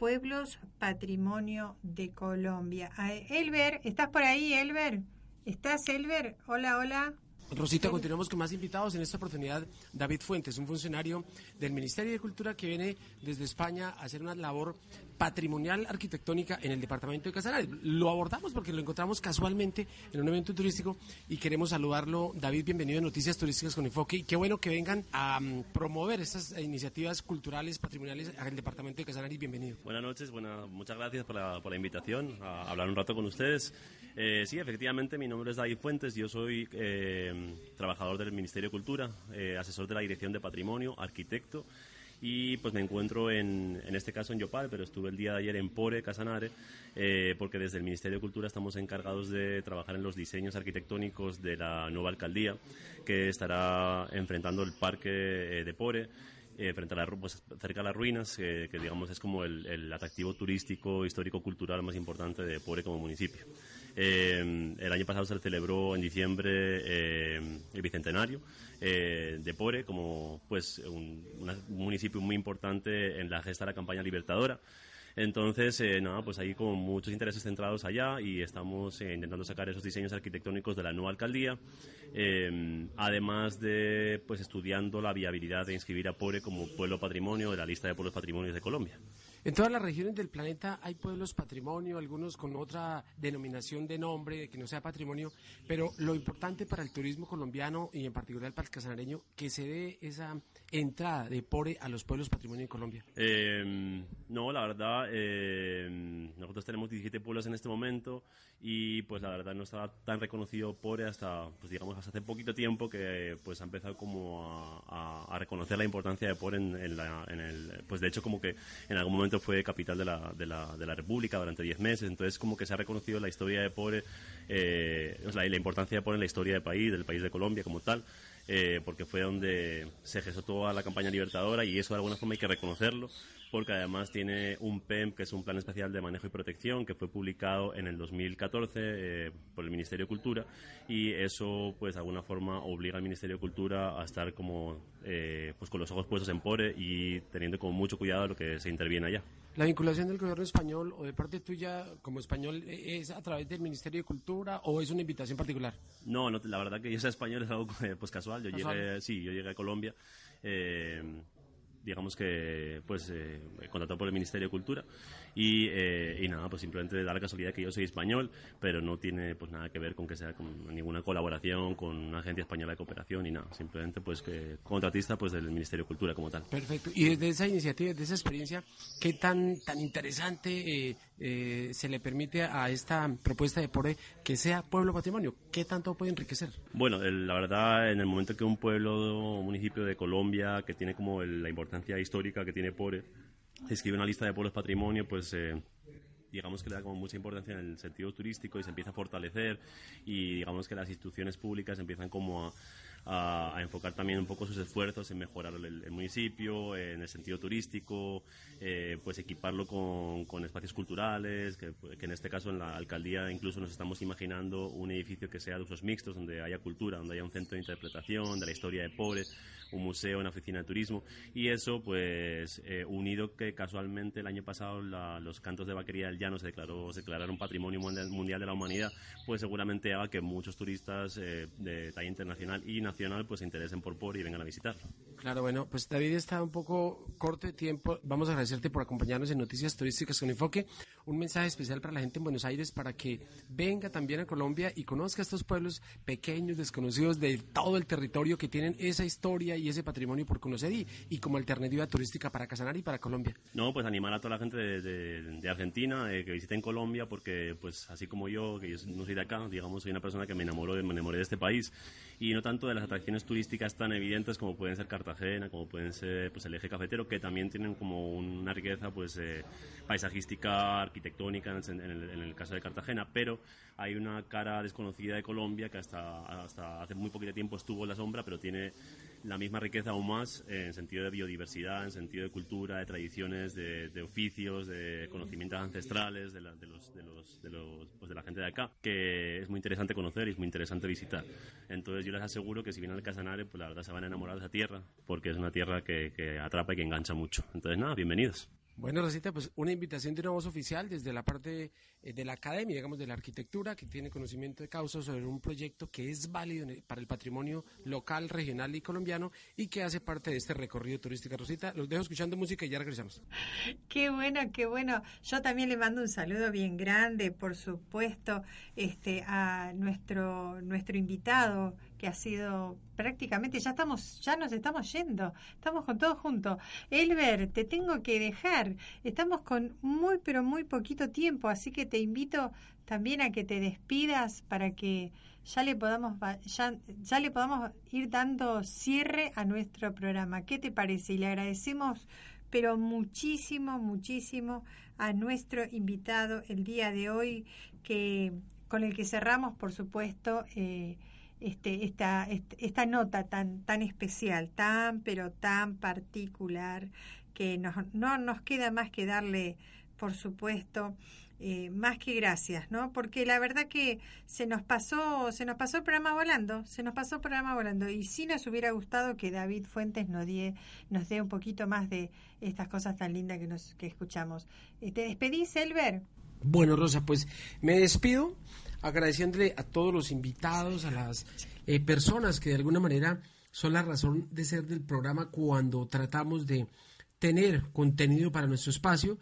pueblos patrimonio de Colombia. Elber, ¿estás por ahí, Elber? ¿Estás, Elber? Hola, hola. Rosita, continuamos con más invitados. En esta oportunidad, David Fuentes, un funcionario del Ministerio de Cultura que viene desde España a hacer una labor patrimonial arquitectónica en el departamento de Casanare. Lo abordamos porque lo encontramos casualmente en un evento turístico y queremos saludarlo. David, bienvenido a Noticias Turísticas con Enfoque y qué bueno que vengan a um, promover estas iniciativas culturales, patrimoniales al departamento de Casanare. Bienvenido. Buenas noches, buena, muchas gracias por la, por la, invitación a hablar un rato con ustedes. Eh, sí, efectivamente, mi nombre es David Fuentes, yo soy eh, trabajador del Ministerio de Cultura, eh, asesor de la Dirección de Patrimonio, arquitecto y pues me encuentro en, en este caso en Yopal, pero estuve el día de ayer en Pore, Casanare, porque desde el Ministerio de Cultura estamos encargados de trabajar en los diseños arquitectónicos de la nueva alcaldía que estará enfrentando el parque de Pore. Frente a pues, cerca de las ruinas, que digamos es como el, atractivo turístico, histórico-cultural más importante de Pore como municipio. Eh, el año pasado se celebró en diciembre eh, el bicentenario eh, de Pore como pues un, un, municipio muy importante en la gesta de la campaña libertadora. Entonces, eh, nada, pues hay como muchos intereses centrados allá y estamos intentando sacar esos diseños arquitectónicos de la nueva alcaldía, además de pues estudiando la viabilidad de inscribir a Pore como pueblo patrimonio de la lista de pueblos patrimonios de Colombia. En todas las regiones del planeta hay pueblos patrimonio, algunos con otra denominación de nombre que no sea patrimonio, pero lo importante para el turismo colombiano y en particular para el casanareño, que se dé esa entrada de PORE a los pueblos patrimonio de Colombia. Eh, no, la verdad, eh, nosotros tenemos 17 pueblos en este momento y pues la verdad no estaba tan reconocido PORE hasta, pues digamos, hasta hace poquito tiempo que pues ha empezado como a, a, reconocer la importancia de PORE en, la, en el, pues de hecho como que en algún momento fue capital de la, de la, de la República durante 10 meses, entonces como que se ha reconocido la historia de Pore, eh, la, la importancia de Pore en la historia del país, del país de Colombia como tal. Eh, porque fue donde se gestó toda la campaña libertadora y eso de alguna forma hay que reconocerlo porque además tiene un PEM, que es un Plan Especial de Manejo y Protección, que fue publicado en el 2014 eh, por el Ministerio de Cultura, y eso, pues, de alguna forma obliga al Ministerio de Cultura a estar como, eh, pues, con los ojos puestos en PORE y teniendo como mucho cuidado lo que se interviene allá. ¿La vinculación del gobierno español o de parte tuya como español es a través del Ministerio de Cultura o es una invitación particular? No, no la verdad que yo sea español es algo pues casual. Yo ¿Casual? llegué, sí, yo llegué a Colombia. Eh, digamos que pues eh, contratado por el Ministerio de Cultura y, eh, y, nada pues simplemente da la casualidad que yo soy español pero no tiene pues nada que ver con que sea con ninguna colaboración con una agencia española de cooperación ni nada. Simplemente pues que contratista pues del Ministerio de Cultura como tal. Perfecto. Y desde esa iniciativa desde esa experiencia qué tan tan interesante eh, se le permite a esta propuesta de PORE que sea pueblo patrimonio qué tanto puede enriquecer bueno el, la verdad en el momento que un pueblo o municipio de Colombia que tiene como el, la importancia histórica que tiene Pore, escribe una lista de pueblos patrimonio, pues eh, digamos que le da como mucha importancia en el sentido turístico y se empieza a fortalecer y digamos que las instituciones públicas empiezan como a enfocar también un poco sus esfuerzos en mejorar el, el municipio, en el sentido turístico, eh, pues equiparlo con, con espacios culturales, que, que, en este caso en la alcaldía incluso nos estamos imaginando un edificio que sea de usos mixtos, donde haya cultura, donde haya un centro de interpretación de la historia de pobres, un museo, una oficina de turismo, y eso pues eh, unido que casualmente el año pasado la, los cantos de vaquería del llano se, declaró, se declararon patrimonio mundial de la humanidad, pues seguramente haga que muchos turistas eh, de talla internacional y nacional pues se interesen por POR y vengan a visitarlo. Claro, bueno, pues David está un poco corto de tiempo. Vamos a agradecerte por acompañarnos en Noticias Turísticas con Enfoque. Un mensaje especial para la gente en Buenos Aires para que venga también a Colombia y conozca estos pueblos pequeños, desconocidos de todo el territorio que tienen esa historia y ese patrimonio por conocer y, y como alternativa turística para Casanare y para Colombia. No, pues animar a toda la gente de, de- de Argentina eh, que visiten Colombia porque, pues así como yo, que yo no soy de acá, digamos, soy una persona que me enamoró de, me enamoré de este país y no tanto de las atracciones turísticas tan evidentes como pueden ser Cartagena, como pueden ser pues el eje cafetero, que también tienen como una riqueza pues eh, paisajística, arquitectónica en el, en el- en el caso de Cartagena, pero hay una cara desconocida de Colombia que hasta, hasta hace muy poquito tiempo estuvo en la sombra, pero tiene la misma riqueza aún más en sentido de biodiversidad, en sentido de cultura, de tradiciones, de, oficios, de conocimientos ancestrales pues de la gente de acá, que es muy interesante conocer y es muy interesante visitar. Entonces yo les aseguro que si vienen al Casanare, pues la verdad se van a enamorar de esa tierra, porque es una tierra que, que atrapa y que engancha mucho. Entonces nada, bienvenidos. Bueno, Rosita, pues una invitación de una voz oficial desde la parte de la academia, digamos, de la arquitectura, que tiene conocimiento de causa sobre un proyecto que es válido para el patrimonio local, regional y colombiano y que hace parte de este recorrido turístico. Rosita, los dejo escuchando música y ya regresamos. Qué bueno, qué bueno. Yo también le mando un saludo bien grande, por supuesto, este, a nuestro nuestro invitado que ha sido prácticamente ya estamos ya nos estamos yendo, estamos con todos juntos. Elber, te tengo que dejar. Estamos con muy pero muy poquito tiempo, así que te invito también a que te despidas para que ya le podamos ya, ya le podamos ir dando cierre a nuestro programa. ¿Qué te parece? Y le agradecemos pero muchísimo, muchísimo a nuestro invitado el día de hoy, que con el que cerramos, por supuesto, eh, este, esta, est- esta nota tan, tan especial, tan, pero tan particular, que no nos queda más que darle, por supuesto, eh, más que gracias, ¿no? Porque la verdad que se nos pasó, se nos pasó el programa volando, se nos pasó el programa volando, y sí nos hubiera gustado que David Fuentes nos dé, nos dé un poquito más de estas cosas tan lindas que nos, que escuchamos. Eh, ¿Te despedís, Elber? Bueno, Rosa, pues me despido agradeciéndole a todos los invitados, a las eh, personas que de alguna manera son la razón de ser del programa cuando tratamos de tener contenido para nuestro espacio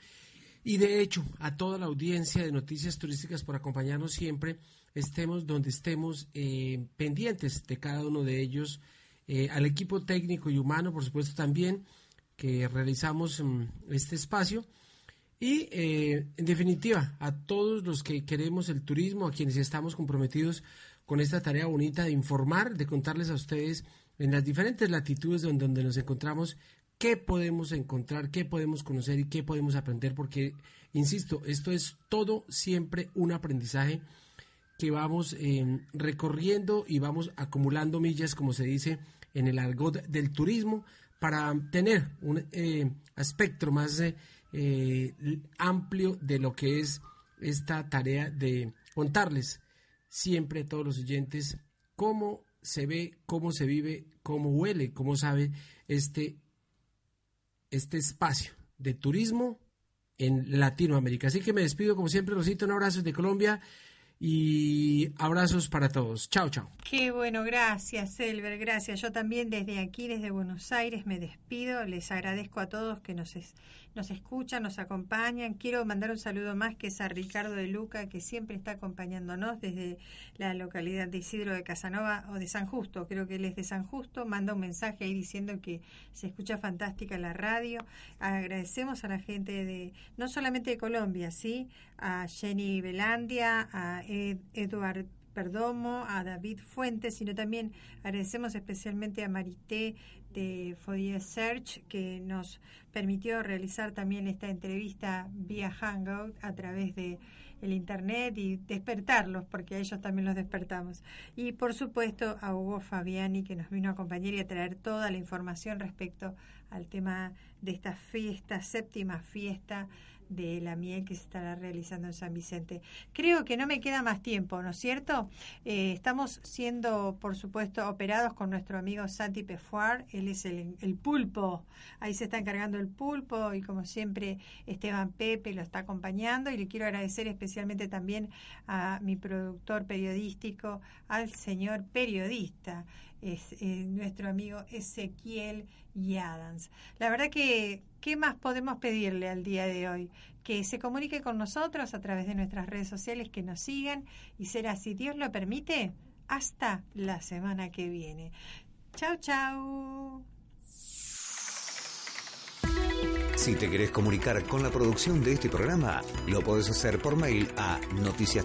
y de hecho a toda la audiencia de Noticias Turísticas por acompañarnos siempre, estemos donde estemos eh, pendientes de cada uno de ellos, eh, al equipo técnico y humano, por supuesto también, que realizamos mm, este espacio. Y eh, en definitiva, a todos los que queremos el turismo, a quienes estamos comprometidos con esta tarea bonita de informar, de contarles a ustedes en las diferentes latitudes donde, donde nos encontramos, qué podemos encontrar, qué podemos conocer y qué podemos aprender, porque, insisto, esto es todo siempre un aprendizaje que vamos eh, recorriendo y vamos acumulando millas, como se dice en el argot del turismo, para tener un eh, espectro más eh, amplio de lo que es esta tarea de contarles siempre a todos los oyentes cómo se ve, cómo se vive, cómo huele, cómo sabe este, este espacio de turismo en Latinoamérica. Así que me despido como siempre, Rosita, un abrazo de Colombia y abrazos para todos. Chao, chao. Qué bueno, gracias, Elber, gracias. Yo también desde aquí, desde Buenos Aires, me despido. Les agradezco a todos que nos, es- nos escuchan, nos acompañan. Quiero mandar un saludo más que es a Ricardo de Luca, que siempre está acompañándonos desde la localidad de Isidro de Casanova o de San Justo. Creo que él es de San Justo. Manda un mensaje ahí diciendo que se escucha fantástica la radio. Agradecemos a la gente de, no solamente de Colombia, ¿sí? A Jenny Belandia, a Eduard Perdomo, a David Fuentes, sino también agradecemos especialmente a Marité de Fourier Search que nos permitió realizar también esta entrevista vía Hangout a través de el internet y despertarlos porque a ellos también los despertamos. Y por supuesto a Hugo Fabiani que nos vino a acompañar y a traer toda la información respecto al tema de esta fiesta séptima fiesta de la miel que se estará realizando en San Vicente. Creo que no me queda más tiempo, ¿no es cierto? Eh, estamos siendo, por supuesto, operados con nuestro amigo Santi Pefuar, él es el, el pulpo, ahí se está encargando el pulpo y como siempre Esteban Pepe lo está acompañando y le quiero agradecer especialmente también a mi productor periodístico, al señor periodista, es, eh, nuestro amigo Ezequiel y Adams. La verdad que, ¿qué más podemos pedirle al día de hoy? Que se comunique con nosotros a través de nuestras redes sociales, que nos sigan y será, si Dios lo permite, hasta la semana que viene. Chau, chau. Si te querés comunicar con la producción de este programa, lo podés hacer por mail a noticias.